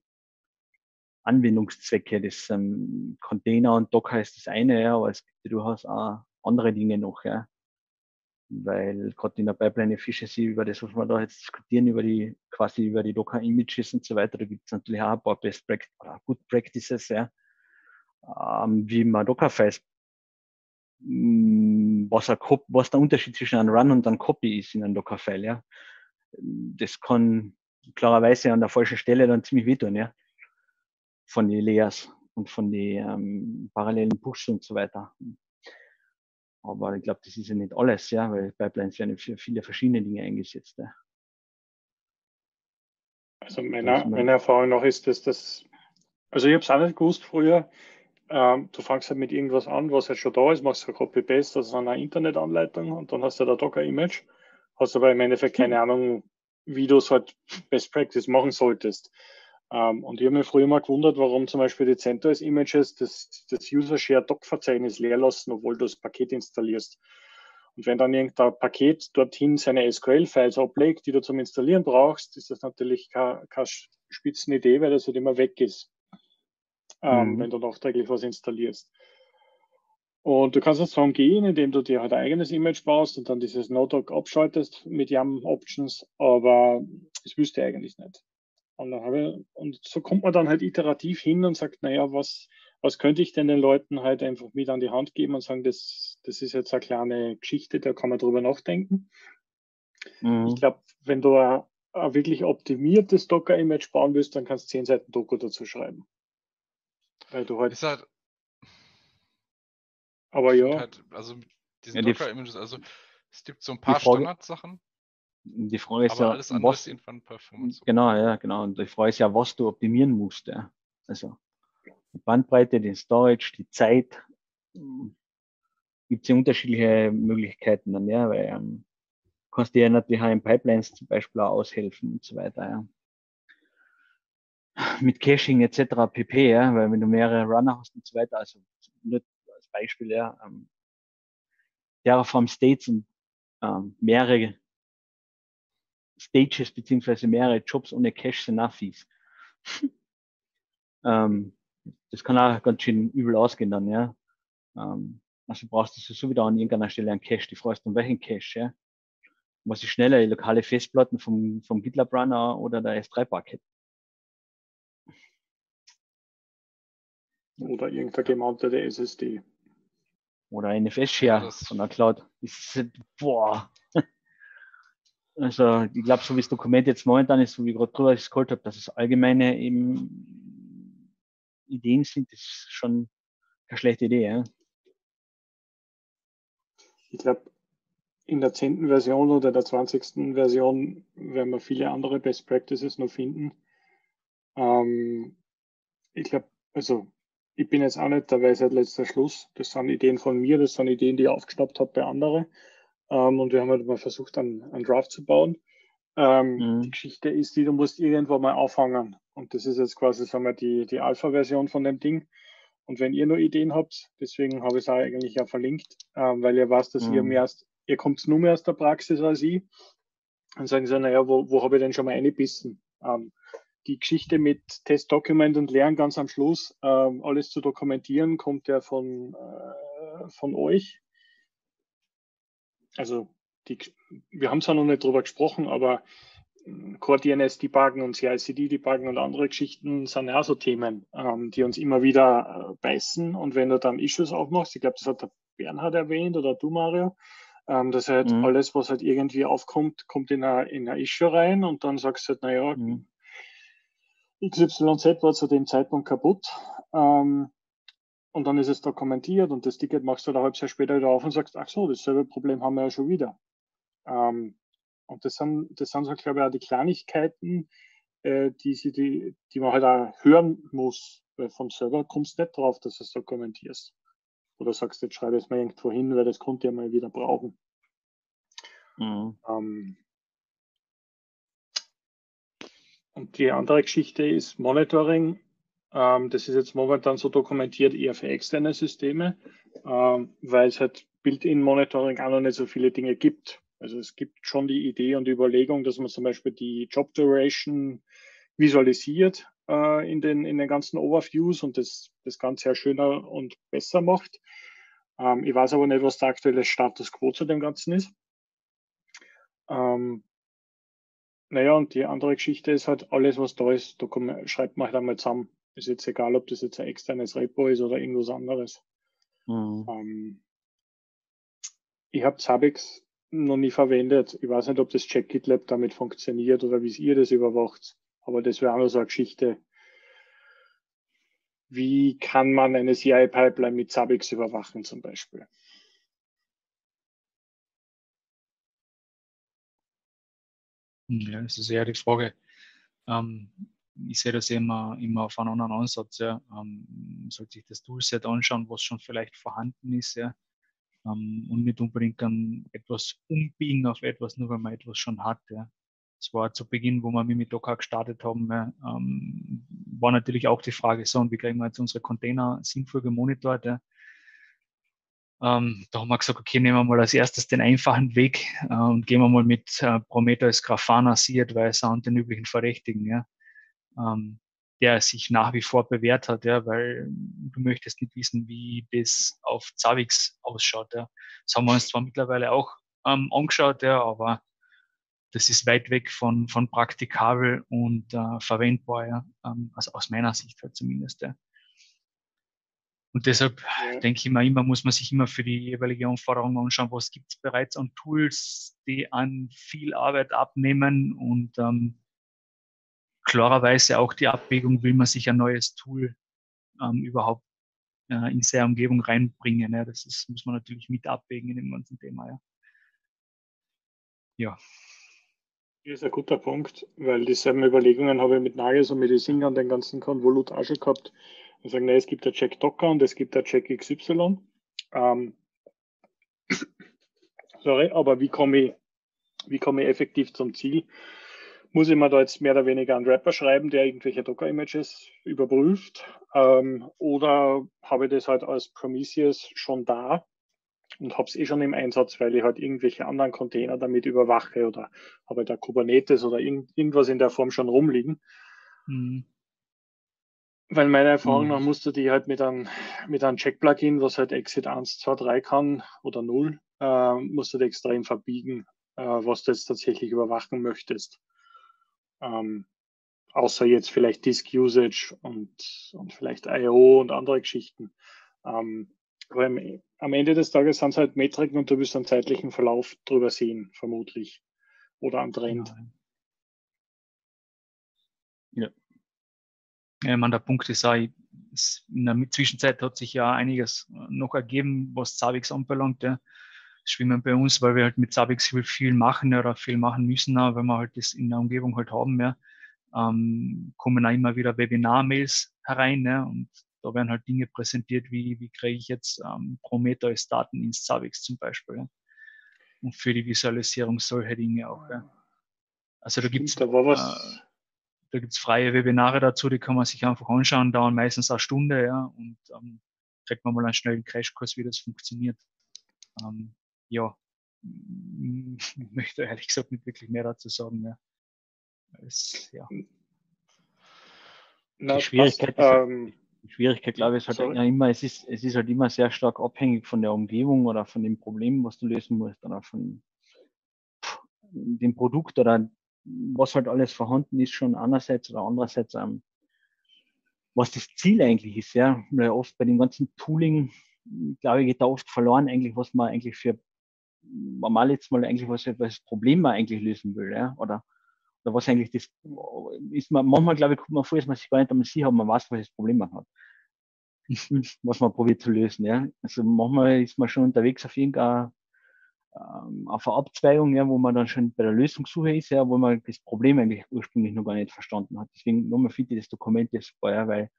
Anwendungszwecke. Das ähm, Container und Docker ist das eine, ja, aber es gibt ja durchaus auch andere Dinge noch, ja. Weil gerade in der Pipeline Efficiency, über das, was wir da jetzt diskutieren, über die, quasi über die Docker Images und so weiter, da gibt es natürlich auch ein paar Best Practices, oder Good Practices, ja. Ähm, wie man Dockerfiles, mm, was, ein was der Unterschied zwischen einem Run und einem Copy ist in einem Dockerfile, ja. Das kann klarerweise an der falschen Stelle dann ziemlich wehtun, ja. Von den Layers und von den ähm, parallelen Pushs und so weiter. Aber ich glaube, das ist ja nicht alles, ja, weil Pipelines werden für viele verschiedene Dinge eingesetzt. Ja. Also meiner, meiner Erfahrung nach ist das, das also ich habe es auch nicht gewusst früher, ähm, du fängst halt mit irgendwas an, was halt schon da ist, machst du Copy-Paste aus einer Internetanleitung und dann hast du da Docker-Image, hast aber im Endeffekt keine Ahnung, wie du es halt Best Practice machen solltest. Ähm, und ich habe mich früher mal gewundert, warum zum Beispiel die CentOS Images das, das User Share Doc Verzeichnis leer lassen, obwohl du das Paket installierst. Und wenn dann irgendein Paket dorthin seine SQL-Files ablegt, die du zum Installieren brauchst, ist das natürlich keine, keine Spitzenidee, weil das halt immer weg ist, ähm, mhm. wenn du nachträglich was installierst. Und du kannst jetzt darum gehen, indem du dir halt ein eigenes Image baust und dann dieses Node-Doc abschaltest mit YAM Options, aber das wüsste eigentlich nicht. Und, ich, und, so kommt man dann halt iterativ hin und sagt, naja, was, was könnte ich denn den Leuten halt einfach mit an die Hand geben und sagen, das, das ist jetzt eine kleine Geschichte, da kann man drüber nachdenken. Mhm. Ich glaube, wenn du ein, ein wirklich optimiertes Docker-Image bauen willst, dann kannst du zehn Seiten Doku dazu schreiben. Weil du halt. halt aber ja. Halt, also diese ja, Docker-Images, also es gibt so ein paar Standardsachen. Die Frage ist Aber ja, alles was, Performance. Genau, ja, genau. Und die Frage ist ja, was du optimieren musst. Ja. Also die Bandbreite, den Storage, die Zeit. Gibt es ja unterschiedliche Möglichkeiten dann, ja, weil ähm, kannst dir ja natürlich auch in Pipelines zum Beispiel auch aushelfen und so weiter, ja. Mit Caching etc. pp, ja, weil wenn du mehrere Runner hast und so weiter, also nur als Beispiel, ja, ähm, Terraform States und ähm, mehrere Stages beziehungsweise mehrere Jobs ohne Cache sind auch fies. ähm, das kann auch ganz schön übel ausgehen dann, ja. Ähm, also brauchst du sowieso wieder an irgendeiner Stelle einen Cache. Die fragst um welchen Cache, ja. Was ist schneller, lokale Festplatten vom, vom GitLab Runner oder der S3 Bucket? Oder irgendeine gemountete SSD. Oder eine Festshare von der Cloud. Ist, boah. Also ich glaube, so wie das Dokument jetzt momentan ist, so wie ich gerade drüber gescrollt habe, dass es allgemeine eben Ideen sind, das ist schon keine schlechte Idee. Ja? Ich glaube, in der 10. Version oder der 20. Version werden wir viele andere Best Practices noch finden. Ähm, ich glaube, also ich bin jetzt auch nicht der Weisheit letzter Schluss. Das sind Ideen von mir, das sind Ideen, die ich aufgeschnappt habe bei anderen. Ähm, und wir haben halt mal versucht, einen, einen Draft zu bauen. Ähm, mhm. Die Geschichte ist die, du musst irgendwo mal auffangen. Und das ist jetzt quasi, sagen wir, die, die Alpha-Version von dem Ding. Und wenn ihr nur Ideen habt, deswegen habe ich es eigentlich ja verlinkt, ähm, weil ihr wisst, dass mhm. ihr mehr, ihr kommt nur mehr aus der Praxis als ich. Dann sagen sie, naja, wo, wo habe ich denn schon mal eingebissen? Ähm, die Geschichte mit Testdokument und Lernen ganz am Schluss, ähm, alles zu dokumentieren, kommt ja von, äh, von euch. Also die, wir haben zwar noch nicht drüber gesprochen, aber hm, Core DNS debuggen und CICD debuggen und andere Geschichten sind ja so Themen, ähm, die uns immer wieder äh, beißen. Und wenn du dann Issues aufmachst, ich glaube, das hat der Bernhard erwähnt oder du, Mario, ähm, dass halt mhm. alles, was halt irgendwie aufkommt, kommt in ein in Issue rein und dann sagst du halt, naja, mhm. XYZ war zu dem Zeitpunkt kaputt. Ähm, und dann ist es dokumentiert und das Ticket machst du da halb Jahr später wieder auf und sagst, ach so, dasselbe Problem haben wir ja schon wieder. Ähm, und das sind, das sind so, glaube ich, auch die Kleinigkeiten, äh, die, sie, die, die man halt auch hören muss. Weil vom Server kommst du nicht drauf, dass du es dokumentierst. Oder sagst, jetzt schreibe ich es mal irgendwo hin, weil das konnte ich mal wieder brauchen. Mhm. Ähm, und die andere Geschichte ist Monitoring. Ähm, das ist jetzt momentan so dokumentiert eher für externe Systeme, ähm, weil es halt Built-in-Monitoring auch noch nicht so viele Dinge gibt. Also es gibt schon die Idee und die Überlegung, dass man zum Beispiel die Job Duration visualisiert äh, in, den, in den ganzen Overviews und das, das Ganze ja schöner und besser macht. Ähm, ich weiß aber nicht, was der aktuelle Status quo zu dem Ganzen ist. Ähm, naja, und die andere Geschichte ist halt, alles, was da ist, da schreibt man halt einmal zusammen. Ist jetzt egal, ob das jetzt ein externes Repo ist oder irgendwas anderes. Mhm. Ähm, ich habe Zabbix noch nie verwendet. Ich weiß nicht, ob das Check GitLab damit funktioniert oder wie ihr das überwacht. Aber das wäre auch noch so eine Geschichte. Wie kann man eine CI-Pipeline mit Zabbix überwachen zum Beispiel? Ja, das ist eher die Frage. Ähm, ich sehe das immer, immer auf einen anderen Ansatz. Ja. Ähm, sollte sich das Toolset anschauen, was schon vielleicht vorhanden ist, ja. Ähm, und nicht unbedingt dann etwas umbiegen auf etwas, nur weil man etwas schon hat. Ja. Das war zu Beginn, wo wir mit Docker gestartet haben, ja, ähm, war natürlich auch die Frage, so, und wie kriegen wir jetzt unsere Container sinnvoll gemonitort? Ja. Ähm, da haben wir gesagt, okay, nehmen wir mal als erstes den einfachen Weg äh, und gehen wir mal mit äh, Prometheus, Grafana, C-Advisor und den üblichen Verdächtigen, ja, ähm, der sich nach wie vor bewährt hat, ja, weil du möchtest nicht wissen, wie das auf Zavix ausschaut. Ja. Das haben wir uns zwar mittlerweile auch ähm, angeschaut, ja, aber das ist weit weg von, von praktikabel und äh, verwendbar, ja, also aus meiner Sicht halt zumindest. Ja. Und deshalb ja. denke ich mal, immer muss man sich immer für die jeweilige Anforderung anschauen, was gibt es bereits an Tools, die an viel Arbeit abnehmen und ähm, klarerweise auch die Abwägung, will man sich ein neues Tool ähm, überhaupt äh, in seine Umgebung reinbringen. Ja. Das ist, muss man natürlich mit abwägen in dem ganzen Thema. Ja. ja. Das ist ein guter Punkt, weil dieselben Überlegungen habe ich mit Nagels und mit Singern den ganzen Konvolut auch schon gehabt wir sagen, nee, es gibt der Check Docker und es gibt der Check XY. Ähm, sorry, aber wie komme ich, wie komme ich effektiv zum Ziel? Muss ich mir da jetzt mehr oder weniger einen Rapper schreiben, der irgendwelche Docker-Images überprüft? Ähm, oder habe ich das halt als Prometheus schon da und habe es eh schon im Einsatz, weil ich halt irgendwelche anderen Container damit überwache oder habe da Kubernetes oder irgend, irgendwas in der Form schon rumliegen. Mhm. Weil meiner Erfahrung nach mhm. musst du die halt mit einem, mit einem Check-Plugin, was halt Exit 1, 2, 3 kann oder 0, äh, musst du die extrem verbiegen, äh, was du jetzt tatsächlich überwachen möchtest. Ähm, außer jetzt vielleicht Disk Usage und, und vielleicht I.O. und andere Geschichten. Ähm, aber im, am Ende des Tages sind es halt Metriken und du wirst einen zeitlichen Verlauf drüber sehen, vermutlich. Oder am Trend. Ja. Ich meine, der Punkt ist auch, in der Zwischenzeit hat sich ja einiges noch ergeben, was Zavix anbelangt. Ja. Schwimmen bei uns, weil wir halt mit Zavix viel, machen oder viel machen müssen, weil wir halt das in der Umgebung halt haben. Ja. Ähm, kommen auch immer wieder Webinar-Mails herein ja, und da werden halt Dinge präsentiert, wie, wie kriege ich jetzt ähm, Prometheus-Daten ins Zavix zum Beispiel. Ja. Und für die Visualisierung solcher Dinge auch. Ja. Also da gibt es da äh, da gibt's freie Webinare dazu, die kann man sich einfach anschauen, dauern meistens eine Stunde, ja, und ähm, kriegt man mal einen schnellen Crashkurs, wie das funktioniert. Ähm, ja, ich möchte ehrlich gesagt nicht wirklich mehr dazu sagen. Ja. Es, ja. Na, die Schwierigkeit, passt, ähm, die Schwierigkeit, glaube ich, ist halt ja immer, es ist, es ist halt immer sehr stark abhängig von der Umgebung oder von dem Problem, was du lösen musst oder von dem Produkt oder was halt alles vorhanden ist, schon einerseits oder andererseits, ähm, was das Ziel eigentlich ist, ja, weil oft bei dem ganzen Tooling, glaube ich, geht da oft verloren eigentlich, was man eigentlich für, mal jetzt mal eigentlich, was, was das Problem man eigentlich lösen will, ja, oder, oder was eigentlich das, ist man, manchmal glaube ich, kommt man vor, dass man sich gar nicht einmal sicher, ob man weiß, was das Problem man hat. was man probiert zu lösen, ja. Also manchmal ist man schon unterwegs auf irgendeiner ähm, auf eine Abzweigung, ja, wo man dann schon bei der Lösungssuche ist, ja, wo man das Problem eigentlich ursprünglich noch gar nicht verstanden hat. Deswegen nochmal finde ich das Dokument jetzt ja, weil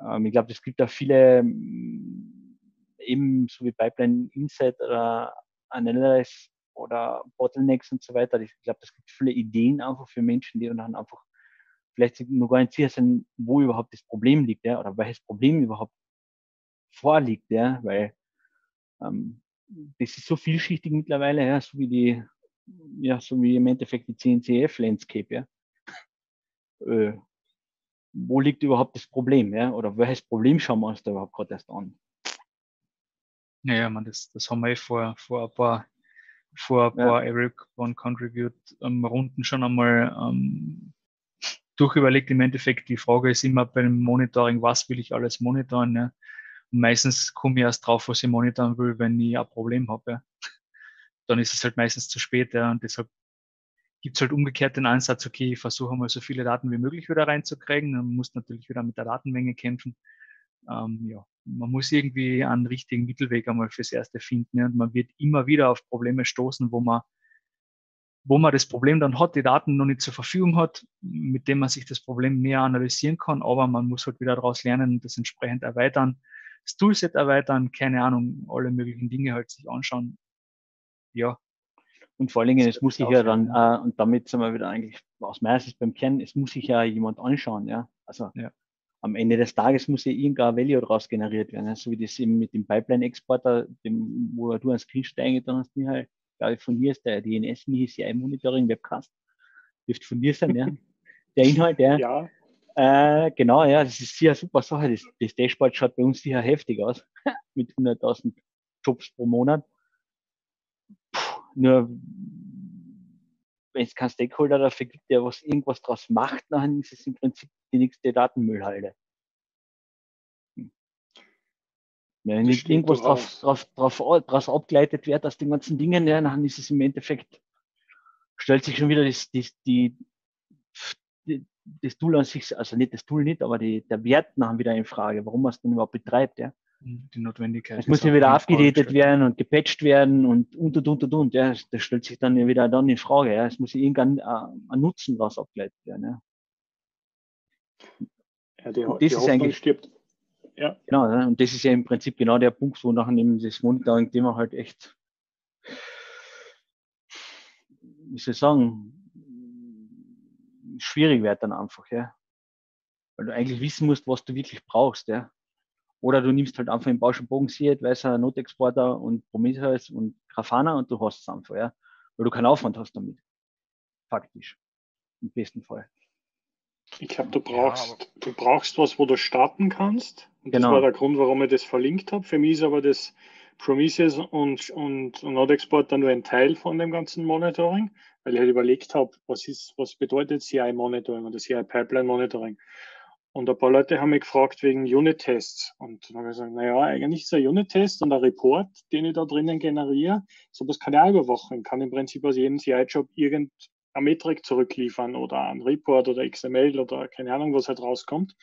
ähm, ich glaube, es gibt da viele, mm, eben so wie Pipeline Insight oder Analyze oder Bottlenecks und so weiter. Ich glaube, es gibt viele Ideen einfach für Menschen, die dann einfach vielleicht noch gar nicht sicher sind, wo überhaupt das Problem liegt, ja, oder welches Problem überhaupt vorliegt, ja, weil ähm, das ist so vielschichtig mittlerweile, ja, so wie die, ja, so wie im Endeffekt die CNCF-Landscape, ja. Äh, wo liegt überhaupt das Problem, ja? Oder welches Problem schauen wir uns da überhaupt gerade erst an? Ja, ja, man, das, das haben wir eh vor, vor ein paar, vor ein paar ja. Eric One Contribute ähm, Runden schon einmal ähm, durchüberlegt. Im Endeffekt, die Frage ist immer beim Monitoring, was will ich alles monitoren? Ja? Meistens komme ich erst drauf, was ich monitoren will, wenn ich ein Problem habe. Ja. Dann ist es halt meistens zu spät. Ja. Und deshalb gibt es halt umgekehrt den Ansatz, okay, ich versuche mal so viele Daten wie möglich wieder reinzukriegen. Man muss natürlich wieder mit der Datenmenge kämpfen. Ähm, ja, man muss irgendwie einen richtigen Mittelweg einmal fürs Erste finden. Ja. Und man wird immer wieder auf Probleme stoßen, wo man wo man das Problem dann hat, die Daten noch nicht zur Verfügung hat, mit dem man sich das Problem näher analysieren kann, aber man muss halt wieder daraus lernen und das entsprechend erweitern das Toolset erweitern, keine Ahnung, alle möglichen Dinge halt sich anschauen. Ja. Und vor allen Dingen, es muss sich ja dann, äh, und damit sind wir wieder eigentlich aus meiner Sicht beim Kern, es muss sich ja jemand anschauen, ja. Also ja. am Ende des Tages muss ja irgendein Value daraus generiert werden, ja? so wie das eben mit dem Pipeline-Exporter, dem, wo du einen Screenshot eingetan hast, Michael, glaube ich, von dir ist der DNS CI Monitoring Webcast. Dürfte von dir sein, ja. Der Inhalt, der, ja. Äh, genau, ja, das ist eine super Sache. Das, das Dashboard schaut bei uns sicher heftig aus, mit 100.000 Jobs pro Monat. Puh, nur, wenn es kein Stakeholder dafür gibt, der was irgendwas draus macht, dann ist es im Prinzip die nächste Datenmüllhalde. Hm. Wenn nicht irgendwas drauf, drauf, drauf, draus abgeleitet wird aus den ganzen Dingen, ja, dann ist es im Endeffekt, stellt sich schon wieder das, das, die, das Tool an sich, also nicht das Tool nicht, aber die, der Wert nachher wieder in Frage, warum man es dann überhaupt betreibt, ja. Mhm, die Notwendigkeit. Es muss ja wieder abgedatet werden und gepatcht werden und und und und und und, ja. Das stellt sich dann ja wieder dann in Frage, ja. Es muss ja irgendein äh, ein Nutzen was abgeleitet werden, ja. Ja, die, das die ist eigentlich, stirbt. Ja. Genau, ja, und das ist ja im Prinzip genau der Punkt, wo nachher eben das Monitoring-Thema halt echt, wie soll ich sagen, schwierig wird dann einfach, ja. Weil du eigentlich wissen musst, was du wirklich brauchst, ja. Oder du nimmst halt einfach den Bausch und Bogen Seed, Weißer, Notexporter und Prometheus und Grafana und du hast es einfach, ja. Weil du keinen Aufwand hast damit. Faktisch. Im besten Fall. Ich glaube, du brauchst, ja, du brauchst was, wo du starten kannst. Und genau. das war der Grund, warum ich das verlinkt habe. Für mich ist aber das Prometheus und, und, und NodeXport dann nur ein Teil von dem ganzen Monitoring, weil ich halt überlegt habe, was was bedeutet CI Monitoring oder CI Pipeline Monitoring. Und ein paar Leute haben mich gefragt wegen Unit-Tests. Und dann habe ich gesagt, naja, eigentlich ist ein Unit-Test und ein Report, den ich da drinnen generiere, sowas kann ich auch überwachen. Kann im Prinzip aus jedem CI-Job irgendeine Metrik zurückliefern oder ein Report oder XML oder keine Ahnung, was halt rauskommt.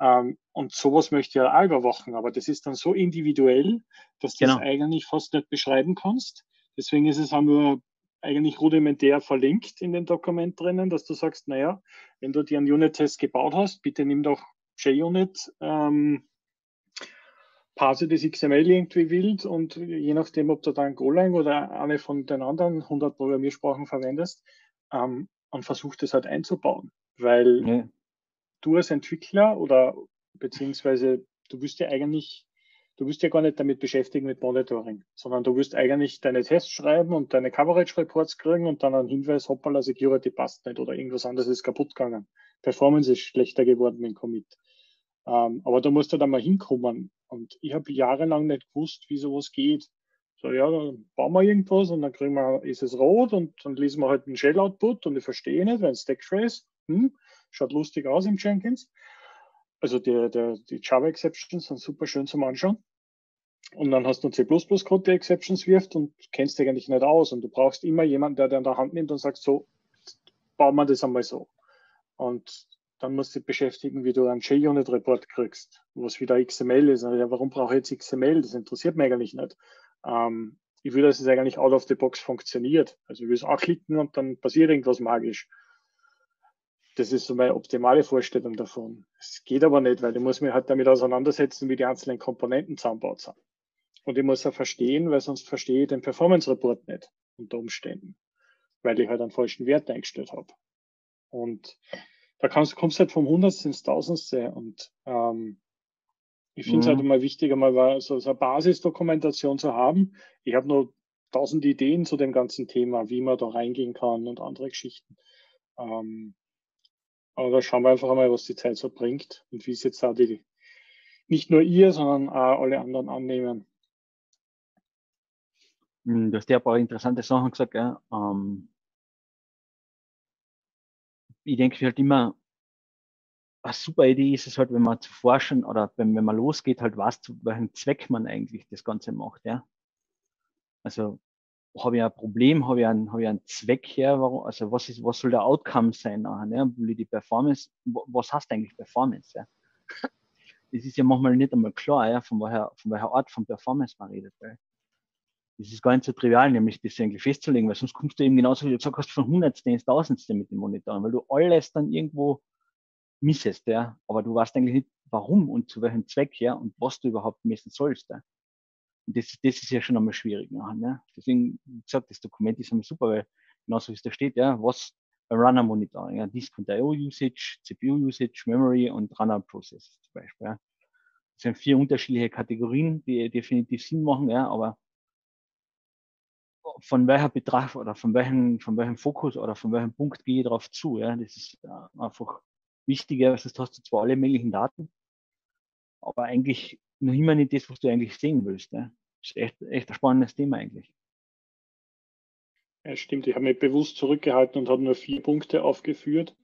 Ähm, und sowas möchte ich ja auch überwachen, aber das ist dann so individuell, dass du genau. das eigentlich fast nicht beschreiben kannst. Deswegen ist es auch nur eigentlich rudimentär verlinkt in dem Dokument drinnen, dass du sagst, naja, wenn du dir einen Unit-Test gebaut hast, bitte nimm doch JUnit, ähm, parse das XML irgendwie wild und je nachdem, ob du dann Golang oder eine von den anderen 100 Programmiersprachen verwendest, ähm, und versuch das halt einzubauen, weil ja. Du als Entwickler oder beziehungsweise du wirst ja eigentlich du wirst ja gar nicht damit beschäftigen mit Monitoring, sondern du wirst eigentlich deine Tests schreiben und deine Coverage Reports kriegen und dann einen Hinweis, hoppala, Security passt nicht oder irgendwas anderes ist kaputt gegangen. Performance ist schlechter geworden im Commit. Ähm, aber da musst du dann mal hinkommen. Und ich habe jahrelang nicht gewusst, wie sowas geht. So, ja, dann bauen wir irgendwas und dann kriegen wir, ist es rot und dann lesen wir halt einen Shell-Output und ich verstehe nicht, wenn Stacktrace, hm, schaut lustig aus im Jenkins. Also der, der, die Java-Exceptions sind super schön zum Anschauen. Und dann hast du C++-Code, der Exceptions wirft und kennst dich eigentlich nicht aus. Und du brauchst immer jemanden, der dir in der Hand nimmt und sagt, so, bauen wir das einmal so. Und dann musst du dich beschäftigen, wie du einen JUnit-Report kriegst, was wieder XML ist. Ja, warum brauche ich jetzt XML? Das interessiert mich eigentlich nicht. Ähm, ich will, dass es eigentlich out of the box funktioniert. Also ich will es anklicken und dann passiert irgendwas magisch. Das ist so meine optimale Vorstellung davon. Es geht aber nicht, weil ich muss mich halt damit auseinandersetzen, wie die einzelnen Komponenten zusammenbaut sind. Und ich muss ja verstehen, weil sonst verstehe ich den Performance Report nicht unter Umständen, weil ich halt einen falschen Wert eingestellt habe. Und da kannst, kommst du halt vom Hundertste ins Tausendste. Und ähm, ich finde es halt mhm. halt immer wichtig, einmal so, so eine Basisdokumentation zu haben. Ich habe nur tausend Ideen zu dem ganzen Thema, wie man da reingehen kann und andere Geschichten. Ähm, aber da schauen wir einfach einmal, was die Zeit so bringt und wie es jetzt da die, nicht nur ihr, sondern auch alle anderen annehmen. Hm, du hast ja ein paar interessante Sachen gesagt. Ja. Ähm, ich denke halt immer, eine super Idee ist es halt, wenn man zu forschen oder wenn, wenn man losgeht, halt was, zu welchem Zweck man eigentlich das Ganze macht. Ja. Also habe ich ein Problem, habe ich einen, habe ich einen Zweck her, warum, also was ist, was soll der Outcome sein nachher, ne? Will ich die Performance, was heißt eigentlich Performance, ja? Das ist ja manchmal nicht einmal klar, ja, von welcher, von welcher Art von Performance man redet, weil das ist gar nicht so trivial, nämlich das irgendwie festzulegen, weil sonst kommst du eben genauso, wie du gesagt hast, von Hundertste ins Tausendste mit dem Monitoren, weil du alles dann irgendwo missest, ja, aber du weißt eigentlich nicht, warum und zu welchem Zweck, ja, und was du überhaupt messen sollst, ja. Und das, das ist ja schon einmal schwierig. Ne? Deswegen, wie gesagt, das Dokument ist einmal super, weil genauso wie es da steht, ja, was Runner Monitoring, ja, Disk und IO Usage, CPU Usage, Memory und Runner Process zum Beispiel. Ja. Das sind vier unterschiedliche Kategorien, die definitiv Sinn machen, ja, aber von welcher Betrag oder von welchem, von welchem Fokus oder von welchem Punkt gehe ich darauf zu, ja, das ist einfach wichtiger, sonst hast du zwar alle möglichen Daten, aber eigentlich noch immer nicht das, was du eigentlich sehen willst. Ne? Das ist echt, echt ein spannendes Thema eigentlich. Ja, stimmt. Ich habe mich bewusst zurückgehalten und habe nur vier Punkte aufgeführt,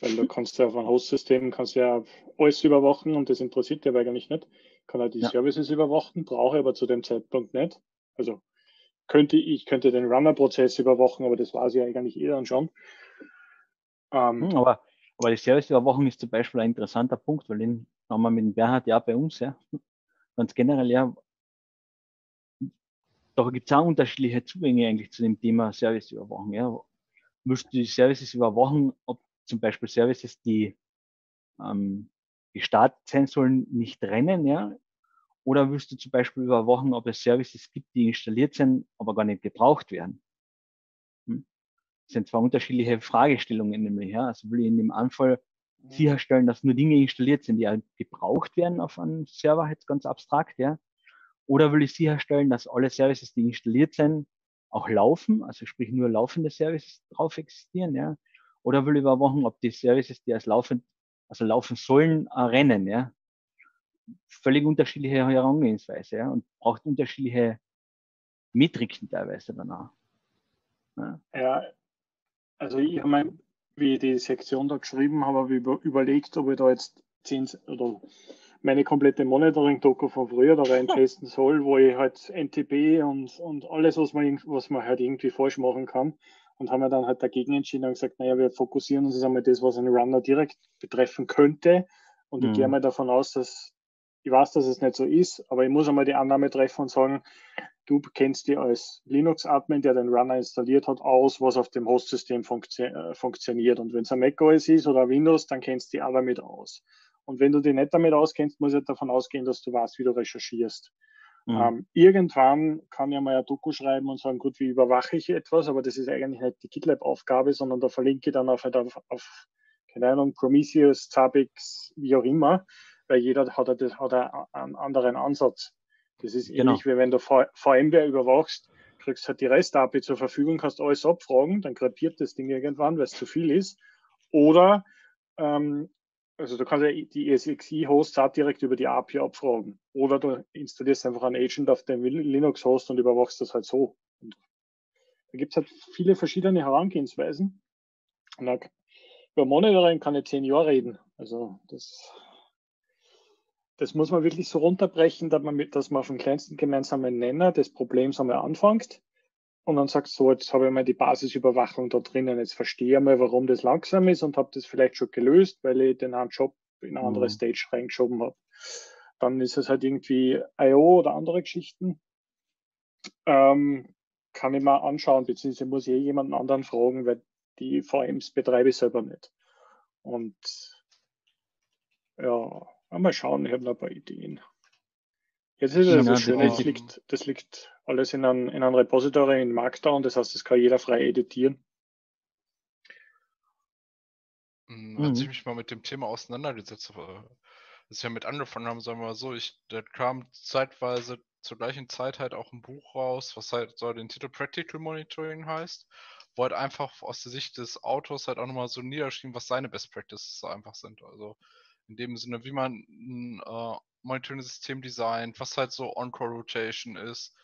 weil du kannst ja auf einem Host-System kannst ja alles überwachen und das interessiert dich eigentlich nicht. Ich kann halt die ja. Services überwachen, brauche aber zu dem Zeitpunkt nicht. Also könnte ich könnte den Runner-Prozess überwachen, aber das war es ja eigentlich eh dann schon. Ähm, hm, aber, aber die Service-Überwachung ist zum Beispiel ein interessanter Punkt, weil den haben wir mit dem Bernhard ja bei uns, ja ganz generell, ja, da gibt es auch unterschiedliche Zugänge eigentlich zu dem Thema Serviceüberwachung. Ja. Willst du die Services überwachen, ob zum Beispiel Services, die ähm, gestartet sein sollen, nicht rennen, ja? Oder willst du zum Beispiel überwachen, ob es Services gibt, die installiert sind, aber gar nicht gebraucht werden? Hm? Das sind zwei unterschiedliche Fragestellungen nämlich. Ja? Also will ich in dem Anfall sicherstellen, dass nur Dinge installiert sind, die halt gebraucht werden auf einem Server, jetzt ganz abstrakt, ja. Oder will ich sicherstellen, dass alle Services, die installiert sind, auch laufen, also sprich nur laufende Services drauf existieren, ja. Oder will ich überwachen, ob die Services, die als laufend, also laufen sollen, rennen, ja. Völlig unterschiedliche Herangehensweise, ja, und braucht unterschiedliche Metriken teilweise danach. Ja. ja, also ich habe mein, wie ich die Sektion da geschrieben habe, habe ich überlegt, ob ich da jetzt 10 oder meine komplette Monitoring-Doku von früher da reintesten soll, wo ich halt NTP und, und alles, was man, was man halt irgendwie falsch machen kann. Und haben wir dann halt dagegen entschieden und gesagt, naja, wir fokussieren uns jetzt einmal das, was einen Runner direkt betreffen könnte. Und mhm. ich gehe mal davon aus, dass ich weiß, dass es nicht so ist, aber ich muss einmal die Annahme treffen und sagen, du kennst dir als Linux-Admin, der den Runner installiert hat, aus, was auf dem Host-System funktio äh, funktioniert. Und wenn es ein macOS ist oder Windows, dann kennst du die alle damit aus. Und wenn du dich nicht damit auskennst, muss ich davon ausgehen, dass du weißt, wie du recherchierst. Mhm. Ähm, irgendwann kann ich mal ein Doku schreiben und sagen, gut, wie überwache ich etwas, aber das ist eigentlich nicht die GitLab-Aufgabe, sondern da verlinke ich dann auf, auf, auf keine Ahnung, Prometheus, Zabbix, wie auch immer weil jeder hat, hat einen anderen Ansatz. Das ist genau. ähnlich wie wenn du VMware überwachst, kriegst halt die REST-API zur Verfügung, kannst alles abfragen, dann krepiert das Ding irgendwann, weil es zu viel ist. Oder, ähm, also du kannst ja die ESXi-Hosts auch direkt über die API abfragen. Oder du installierst einfach einen Agent auf dem Linux-Host und überwachst das halt so. Und da gibt es halt viele verschiedene Herangehensweisen. Und über Monitoring kann ich zehn Jahre reden. Also das das muss man wirklich so runterbrechen, dass man, mit, dass man auf den kleinsten gemeinsamen Nenner des Problems einmal anfängt und dann sagst so, jetzt habe ich mal die Basisüberwachung da drinnen, jetzt verstehe ich mal, warum das langsam ist und habe das vielleicht schon gelöst, weil ich den einen Job in eine andere mhm. Stage reingeschoben habe. Dann ist es halt irgendwie I.O. oder andere Geschichten. Ähm, kann ich mal anschauen, beziehungsweise muss ich eh jemanden anderen fragen, weil die VMs betreibe ich selber nicht. Und ja, mal schauen, ich habe noch ein paar Ideen. Jetzt ist es ja, so schön, das liegt, das liegt alles in einem, in einem Repository in Markdown, das heißt, das kann jeder frei editieren. Hm, als mhm. ich mich mal mit dem Thema auseinandergesetzt habe, als wir mit angefangen haben, sagen wir mal so, ich, da kam zeitweise zur gleichen Zeit halt auch ein Buch raus, was halt so den Titel Practical Monitoring heißt, wo halt einfach aus der Sicht des Autors halt auch nochmal so niedergeschrieben, was seine Best Practices einfach sind. Also in dem Sinne, wie man ein äh, Monitoring-System designt, was halt so On-Core-Rotation ist.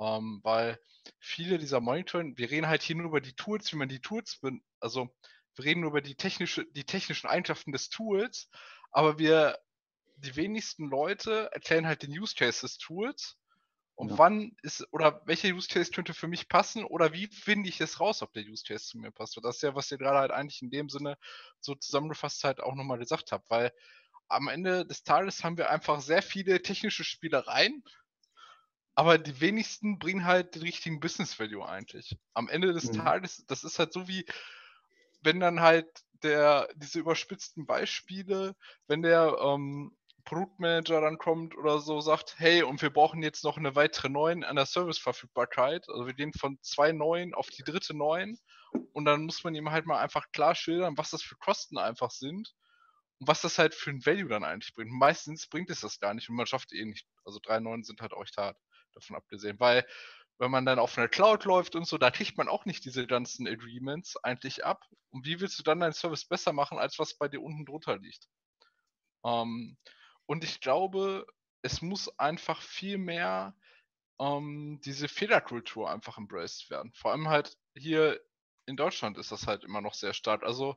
Ähm, weil viele dieser Monitoring, wir reden halt hier nur über die Tools, wie man die Tools, also wir reden nur über die, technische, die technischen Eigenschaften des Tools, aber wir, die wenigsten Leute erklären halt den Use Case des Tools und ja. wann ist, oder welcher Use Case könnte für mich passen oder wie finde ich es raus, ob der Use Case zu mir passt? Und das ist ja, was ihr gerade halt eigentlich in dem Sinne so zusammengefasst halt auch nochmal gesagt habt, weil am Ende des Tages haben wir einfach sehr viele technische Spielereien, aber die wenigsten bringen halt den richtigen Business Value eigentlich. Am Ende des mhm. Tages, das ist halt so wie, wenn dann halt der, diese überspitzten Beispiele, wenn der ähm, Produktmanager dann kommt oder so, sagt, hey, und wir brauchen jetzt noch eine weitere 9 an der Serviceverfügbarkeit. Also wir gehen von zwei neuen auf die dritte 9 und dann muss man ihm halt mal einfach klar schildern, was das für Kosten einfach sind und was das halt für ein Value dann eigentlich bringt. Meistens bringt es das gar nicht und man schafft eh nicht. Also drei 9 sind halt auch hart, davon abgesehen, weil wenn man dann auf eine Cloud läuft und so, da kriegt man auch nicht diese ganzen Agreements eigentlich ab. Und wie willst du dann deinen Service besser machen, als was bei dir unten drunter liegt? Ähm, und ich glaube, es muss einfach viel mehr ähm, diese Fehlerkultur einfach embraced werden. Vor allem halt hier in Deutschland ist das halt immer noch sehr stark. Also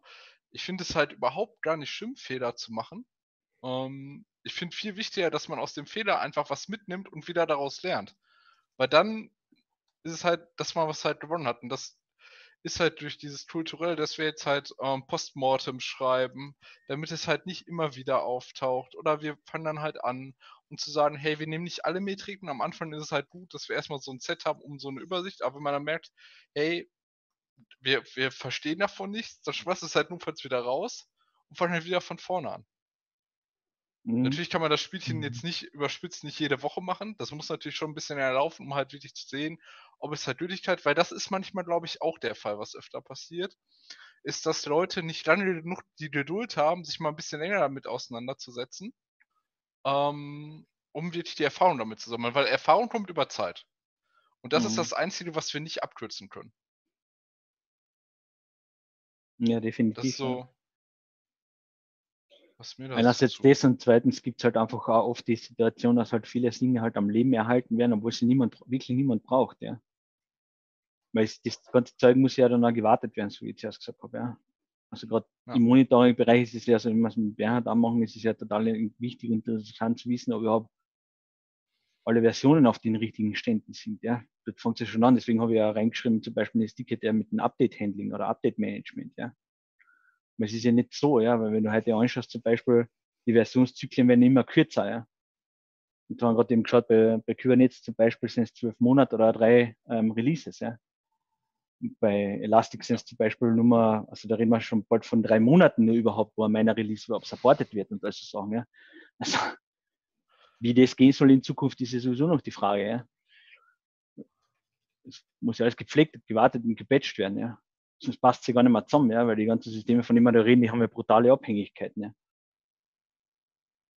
ich finde es halt überhaupt gar nicht schlimm, Fehler zu machen. Ähm, ich finde viel wichtiger, dass man aus dem Fehler einfach was mitnimmt und wieder daraus lernt. Weil dann ist es halt, dass man was halt gewonnen hat. Und das ist halt durch dieses Kulturell, dass wir jetzt halt ähm, Postmortem schreiben, damit es halt nicht immer wieder auftaucht. Oder wir fangen dann halt an, um zu sagen, hey, wir nehmen nicht alle Metriken. Am Anfang ist es halt gut, dass wir erstmal so ein Set haben, um so eine Übersicht. Aber wenn man dann merkt, hey, wir, wir verstehen davon nichts, dann schmeißt es halt notfalls wieder raus und fangen halt wieder von vorne an. Mhm. Natürlich kann man das Spielchen jetzt mhm. nicht überspitzt nicht jede Woche machen. Das muss natürlich schon ein bisschen erlaufen, um halt wirklich zu sehen, ob es halt Gültigkeit, weil das ist manchmal, glaube ich, auch der Fall, was öfter passiert, ist, dass Leute nicht lange genug die Geduld haben, sich mal ein bisschen länger damit auseinanderzusetzen, ähm, um wirklich die Erfahrung damit zu sammeln, weil Erfahrung kommt über Zeit. Und das mhm. ist das Einzige, was wir nicht abkürzen können. Ja, definitiv. Das ist so, Was mir Einerseits das und zweitens gibt es halt einfach auch oft die Situation, dass halt viele Dinge halt am Leben erhalten werden, obwohl sie niemand, wirklich niemand braucht, ja. Weil es, das ganze Zeug muss ja dann auch gewartet werden, so wie ich zuerst gesagt habe, ja. Also gerade ja. im Monitoring-Bereich ist es ja so, wenn wir es mit Bernhard anmachen, ist es ja total wichtig und interessant zu wissen, ob überhaupt alle Versionen auf den richtigen Ständen sind. Ja, das fängt ja schon an. Deswegen habe ich ja reingeschrieben, zum Beispiel das Ticket ja mit dem Update-Handling oder Update-Management. Ja, es ist ja nicht so, ja, weil wenn du heute anschaust, zum Beispiel, die Versionszyklen werden immer kürzer, ja. Und wir haben gerade eben geschaut, bei, bei Kubernetes zum Beispiel sind es zwölf Monate oder drei ähm, Releases, ja. Und bei Elastic sind es zum Beispiel nur also da reden wir schon bald von drei Monaten nur überhaupt, wo meiner Release überhaupt supported wird und also sagen, ja. Also, wie das gehen soll in Zukunft, ist ja sowieso noch die Frage, ja. Es muss ja alles gepflegt, gewartet und gepatcht werden, ja sonst passt sie gar nicht mehr zusammen, ja, weil die ganzen Systeme, von denen wir da reden, die haben ja brutale Abhängigkeiten. Ja.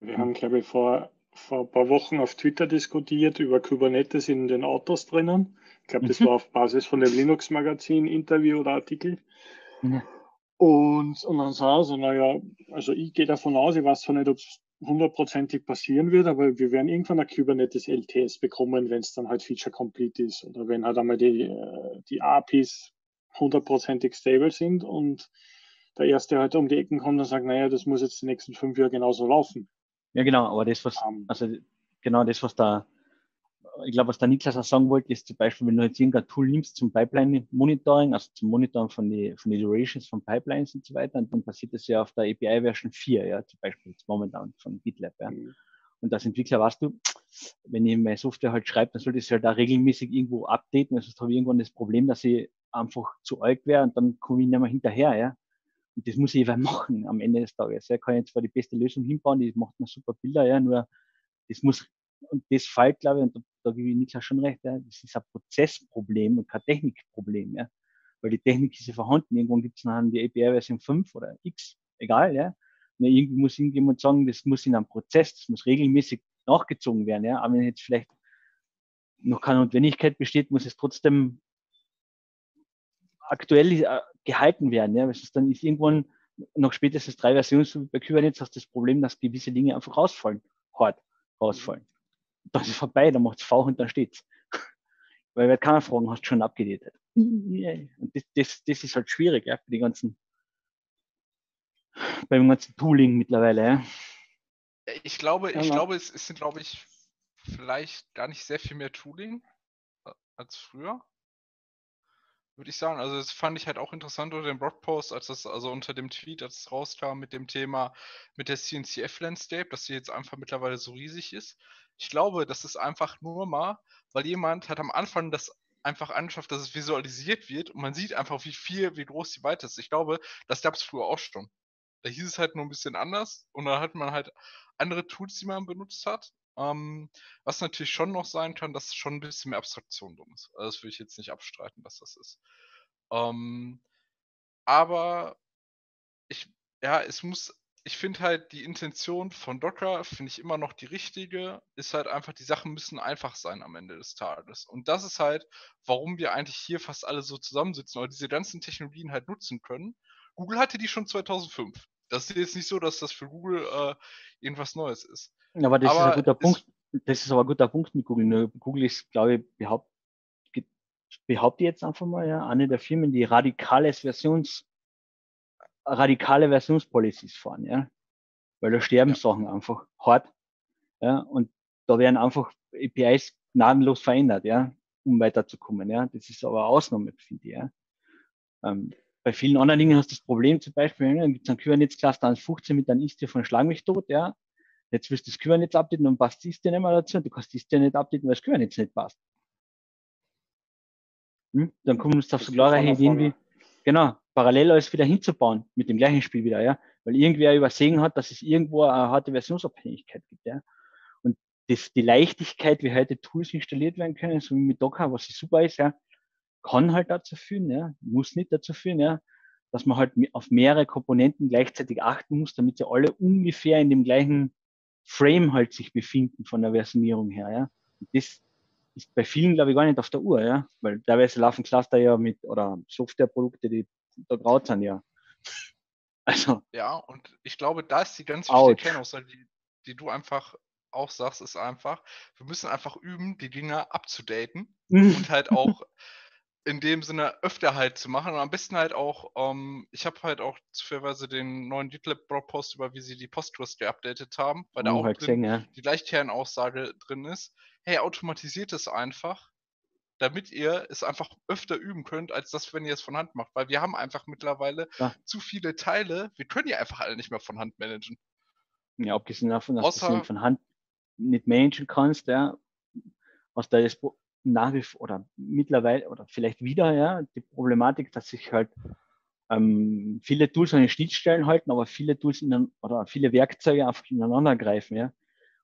Wir haben, glaube ich, vor, vor ein paar Wochen auf Twitter diskutiert über Kubernetes in den Autos drinnen. Ich glaube, das mhm. war auf Basis von dem Linux-Magazin, Interview oder Artikel. Mhm. Und, und dann sah so, naja, also ich gehe davon aus, ich weiß zwar nicht, ob es hundertprozentig passieren wird, aber wir werden irgendwann ein Kubernetes LTS bekommen, wenn es dann halt Feature Complete ist oder wenn halt einmal die, äh, die APIs hundertprozentig stable sind und der Erste halt um die Ecken kommt und sagt, naja, das muss jetzt die nächsten fünf Jahre genauso laufen. Ja, genau, aber das, was, um, ähm. also genau das, was da, ich glaube, was der Niklas auch sagen wollte, ist zum Beispiel, wenn du jetzt irgendein Tool nimmst zum Pipeline-Monitoring, also zum Monitoring von den von die Durations von Pipelines und so weiter, und dann passiert das ja auf der API-Version 4, ja, zum Beispiel jetzt momentan von GitLab, ja. Mhm. Und als Entwickler weißt du, wenn ich meine Software halt schreibe, dann sollte ich es halt da regelmäßig irgendwo updaten, sonst habe ich irgendwann das Problem, dass ich einfach zu alt wäre und dann komme ich nicht mehr hinterher, ja. Und das muss ich eben machen am Ende des Tages. Ja. Kann ich jetzt zwar die beste Lösung hinbauen, die macht mir super Bilder, ja, nur das muss, und das fällt, glaube ich, und da, da gebe ich Niklas schon recht, ja, das ist ein Prozessproblem und kein Technikproblem, ja. Weil die Technik ist ja vorhanden. Irgendwann gibt es nachher die API-Version 5 oder X, egal, ja. Irgendwie muss irgendjemand sagen, das muss in einem Prozess, das muss regelmäßig nachgezogen werden, ja. Aber wenn jetzt vielleicht noch keine Notwendigkeit besteht, muss es trotzdem aktuell äh, gehalten werden. Ja? Weil dann ist irgendwann noch spätestens drei Versionen bei Kubernetes hast du das Problem, dass gewisse Dinge einfach rausfallen, hart rausfallen. Das ist vorbei, dann macht es V und dann steht's. Weil wer keiner fragen, hast du schon abgedatet. Und das, das, das ist halt schwierig, ja, bei den ganzen, beim ganzen Tooling mittlerweile, ja. Ich glaube, ich glaube, es, es sind, glaube ich, vielleicht gar nicht sehr viel mehr Tooling äh, als früher würde ich sagen. Also das fand ich halt auch interessant unter dem Blogpost, als das, also unter dem Tweet, als es rauskam mit dem Thema mit der CNCF-Landscape, dass sie jetzt einfach mittlerweile so riesig ist. Ich glaube, das ist einfach nur mal, weil jemand hat am Anfang das einfach angeschafft, dass es visualisiert wird und man sieht einfach, wie viel, wie groß die Weite ist. Ich glaube, das gab es früher auch schon. Da hieß es halt nur ein bisschen anders und dann hat man halt andere Tools, die man benutzt hat. Ähm, was natürlich schon noch sein kann, dass schon ein bisschen mehr Abstraktion drin ist. Also das will ich jetzt nicht abstreiten, dass das ist. Ähm, aber ich, ja, es muss, ich finde halt die Intention von Docker, finde ich immer noch die richtige, ist halt einfach, die Sachen müssen einfach sein am Ende des Tages. Und das ist halt, warum wir eigentlich hier fast alle so zusammensitzen oder diese ganzen Technologien halt nutzen können. Google hatte die schon 2005. Das ist jetzt nicht so, dass das für Google äh, irgendwas Neues ist. Aber das aber ist ein guter Punkt. Das ist aber ein guter Punkt mit Google. Google ist, glaube ich, behaupt, behaupte jetzt einfach mal, ja, eine der Firmen, die radikales Versions, radikale Versionspolicies fahren, ja. Weil da sterben ja. Sachen einfach hart. Ja, und da werden einfach APIs gnadenlos verändert, ja, um weiterzukommen, ja. Das ist aber eine Ausnahme, finde ich, ja. Ähm, bei vielen anderen Dingen hast du das Problem, zum Beispiel, ja, dann gibt es ein Kubernetes-Cluster 1.15 mit einem Istio von Schlag mich tot, ja. Jetzt willst du das Kubernetes updaten und passt das dir nicht mehr dazu und du kannst das dir nicht updaten, weil das Kubernetes nicht passt. Hm? Dann kommst du auf so klare Ideen wie, genau, parallel alles wieder hinzubauen mit dem gleichen Spiel wieder, ja. Weil irgendwer übersehen hat, dass es irgendwo eine harte Versionsabhängigkeit gibt, ja. Und das, die Leichtigkeit, wie heute Tools installiert werden können, so wie mit Docker, was super ist, ja, kann halt dazu führen, ja, muss nicht dazu führen, ja, dass man halt auf mehrere Komponenten gleichzeitig achten muss, damit sie alle ungefähr in dem gleichen Frame halt sich befinden von der Versionierung her, ja. Und das ist bei vielen, glaube ich, gar nicht auf der Uhr, ja. Weil teilweise laufen Cluster ja mit, oder Softwareprodukte, die da graut sind, ja. Also, Ja, und ich glaube, da ist die ganz wichtige Kernaussage, die, die du einfach auch sagst, ist einfach, wir müssen einfach üben, die Dinger abzudaten und halt auch in dem Sinne öfter halt zu machen und am besten halt auch, ähm, ich habe halt auch zufälligerweise den neuen GitLab-Blogpost über, wie sie die Postgres geupdatet haben, weil da oh, auch halt drin ja. die gleiche Kernaussage drin ist, hey, automatisiert es einfach, damit ihr es einfach öfter üben könnt, als das, wenn ihr es von Hand macht. Weil wir haben einfach mittlerweile Ja. zu viele Teile, wir können die einfach alle nicht mehr von Hand managen. Ja, abgesehen davon, dass du Außer- von Hand nicht managen kannst, ja, hast du das nach wie vor oder mittlerweile oder vielleicht wieder, ja, die Problematik, dass sich halt ähm, viele Tools an den Schnittstellen halten, aber viele Tools in, oder viele Werkzeuge einfach ineinander greifen, ja.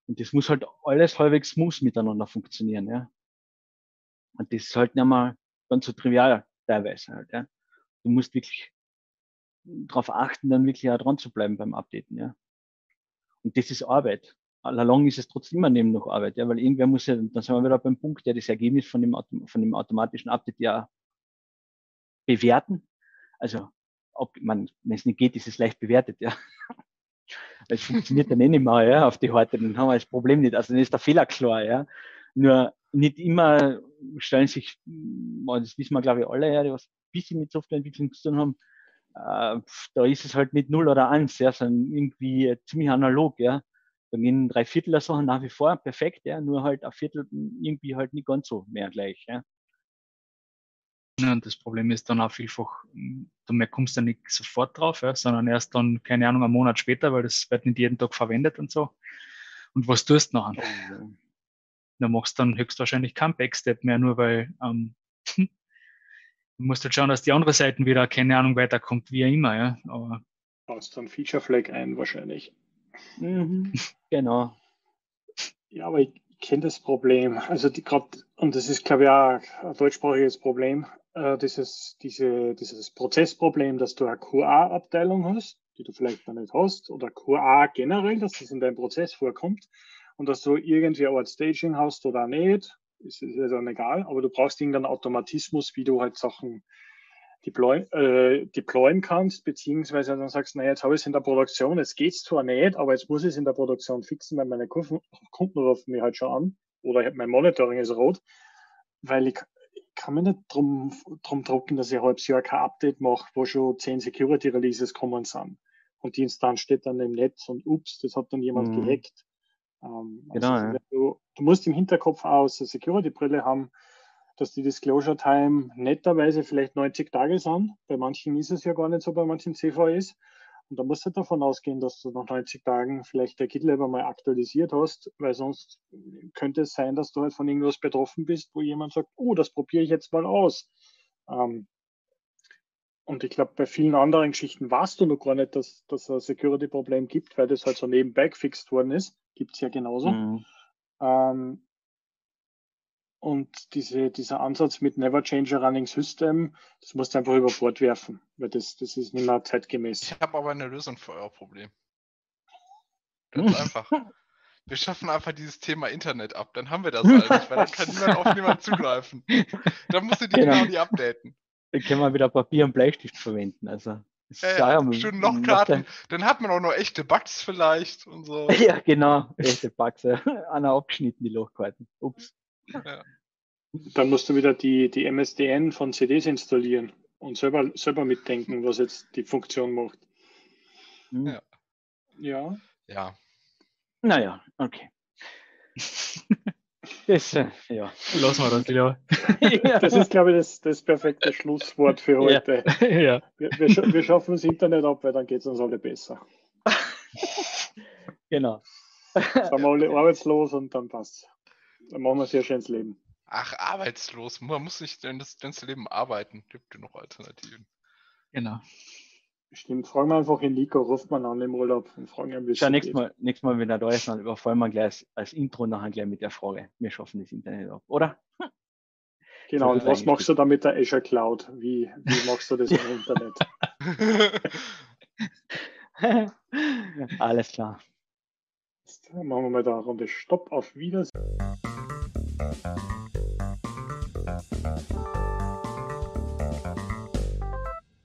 Und das muss halt alles halbwegs smooth miteinander funktionieren, ja. Und das ist halt nicht mal ganz so trivial teilweise halt, ja. Du musst wirklich darauf achten, dann wirklich auch dran zu bleiben beim Updaten, ja. Und das ist Arbeit. Allalong ist es trotzdem immer neben noch Arbeit, ja, weil irgendwer muss ja, dann sind wir wieder beim Punkt, der das Ergebnis von dem, von dem automatischen Update ja bewerten. Also, ob man, wenn es nicht geht, ist es leicht bewertet, ja. Es funktioniert dann eh nicht mehr, ja, auf die Horte, dann haben wir das Problem nicht. Also, dann ist der Fehler klar, ja. Nur nicht immer stellen sich, das wissen wir, glaube ich, alle, ja, die was ein bisschen mit Softwareentwicklung zu tun haben, äh, da ist es halt nicht null oder eins, ja, sondern irgendwie ziemlich analog, ja. Da gehen drei Viertel der Sachen nach wie vor perfekt, ja, nur halt ein Viertel irgendwie halt nicht ganz so mehr gleich, ja. Ja, und das Problem ist dann auch vielfach, du mehr kommst ja nicht sofort drauf, ja, sondern erst dann, keine Ahnung, einen Monat später, weil das wird nicht jeden Tag verwendet und so. Und was tust du nachher? Du machst dann höchstwahrscheinlich keinen Backstep mehr, nur weil ähm, du musst halt schauen, dass die andere Seite wieder, keine Ahnung, weiterkommt, wie immer, ja. Aber Baust dann Feature Flag ein wahrscheinlich. Mhm, genau. Ja, aber ich kenne das Problem. Also die gerade, und das ist, glaube ich, auch ein deutschsprachiges Problem, äh, dieses, diese, dieses Prozessproblem, dass du eine QA-Abteilung hast, die du vielleicht noch nicht hast, oder QA generell, dass das in deinem Prozess vorkommt und dass du irgendwie ein Staging hast oder nicht, ist, ist ja dann egal, aber du brauchst irgendeinen Automatismus, wie du halt Sachen deploy, äh, deployen kannst, beziehungsweise dann sagst, naja, jetzt habe ich es in der Produktion, jetzt geht's zwar nicht, aber jetzt muss ich es in der Produktion fixen, weil meine Kunden, Kunden rufen mich halt schon an oder ich hab- mein Monitoring ist rot, weil ich, ich kann mir nicht drum, drum drucken, dass ich ein halbes Jahr kein Update mache, wo schon zehn Security Releases kommen sind. Und die Instanz steht dann im Netz und ups, das hat dann jemand Mhm. gehackt. Ähm, Genau, also, ja. du, du musst im Hinterkopf auch so eine Security-Brille haben, dass die Disclosure Time netterweise vielleicht 90 Tage sind. Bei manchen ist es ja gar nicht so, bei manchen CVEs. Und da musst du davon ausgehen, dass du nach 90 Tagen vielleicht der GitLab einmal aktualisiert hast, weil sonst könnte es sein, dass du halt von irgendwas betroffen bist, wo jemand sagt, oh, das probiere ich jetzt mal aus. Ähm, und ich glaube, bei vielen anderen Geschichten warst du noch gar nicht, dass dass es ein Security-Problem gibt, weil das halt so nebenbei gefixt worden ist. Gibt es ja genauso. Mhm. Ähm, und diese, dieser Ansatz mit Never Change a Running System, das musst du einfach über Bord werfen, weil das, das ist nicht mehr zeitgemäß. Ich habe aber eine Lösung für euer Problem. Ganz einfach. Wir schaffen einfach dieses Thema Internet ab, dann haben wir das halt nicht, weil dann kann niemand auf niemanden zugreifen. Dann musst du die Genau. genau nicht updaten. Dann können wir wieder Papier und Bleistift verwenden. Also, das Ja, ist ja, schön Lochkarten. Dann hat man auch noch echte Bugs vielleicht und so. Ja, ja, genau. Echte Bugs. ja. Einer abgeschnitten, die Lochkarten. Ups. Dann musst du wieder die, die MSDN von CDs installieren und selber, selber mitdenken, was jetzt die Funktion macht. Hm. Ja. Ja, Ja, Naja, okay. Das, äh, ja. lassen wir das lieber. das ist, glaube ich, das, das perfekte Schlusswort für Ja. heute. ja. Wir, wir, scha- wir schaffen das Internet ab, weil dann geht es uns alle besser. genau. Sind wir alle arbeitslos und dann passt Dann machen wir ein sehr schönes Leben. Ach, arbeitslos. Man muss nicht denn das ganze Leben arbeiten. Gibt ja noch Alternativen. Genau. Stimmt, fragen wir einfach in Nico, ruft man an im Urlaub und fragen ihn, wie es Schau, nächstes. Mal, nächstes Mal, wenn er da ist, dann überfallen wir gleich als Intro nachher gleich mit der Frage. Wir schaffen das Internet ab, oder? Genau, und was machst du da mit der Azure Cloud? Wie, wie machst du das im Internet? Alles klar. Jetzt machen wir mal da eine Runde Stopp auf Wiedersehen. Thank you.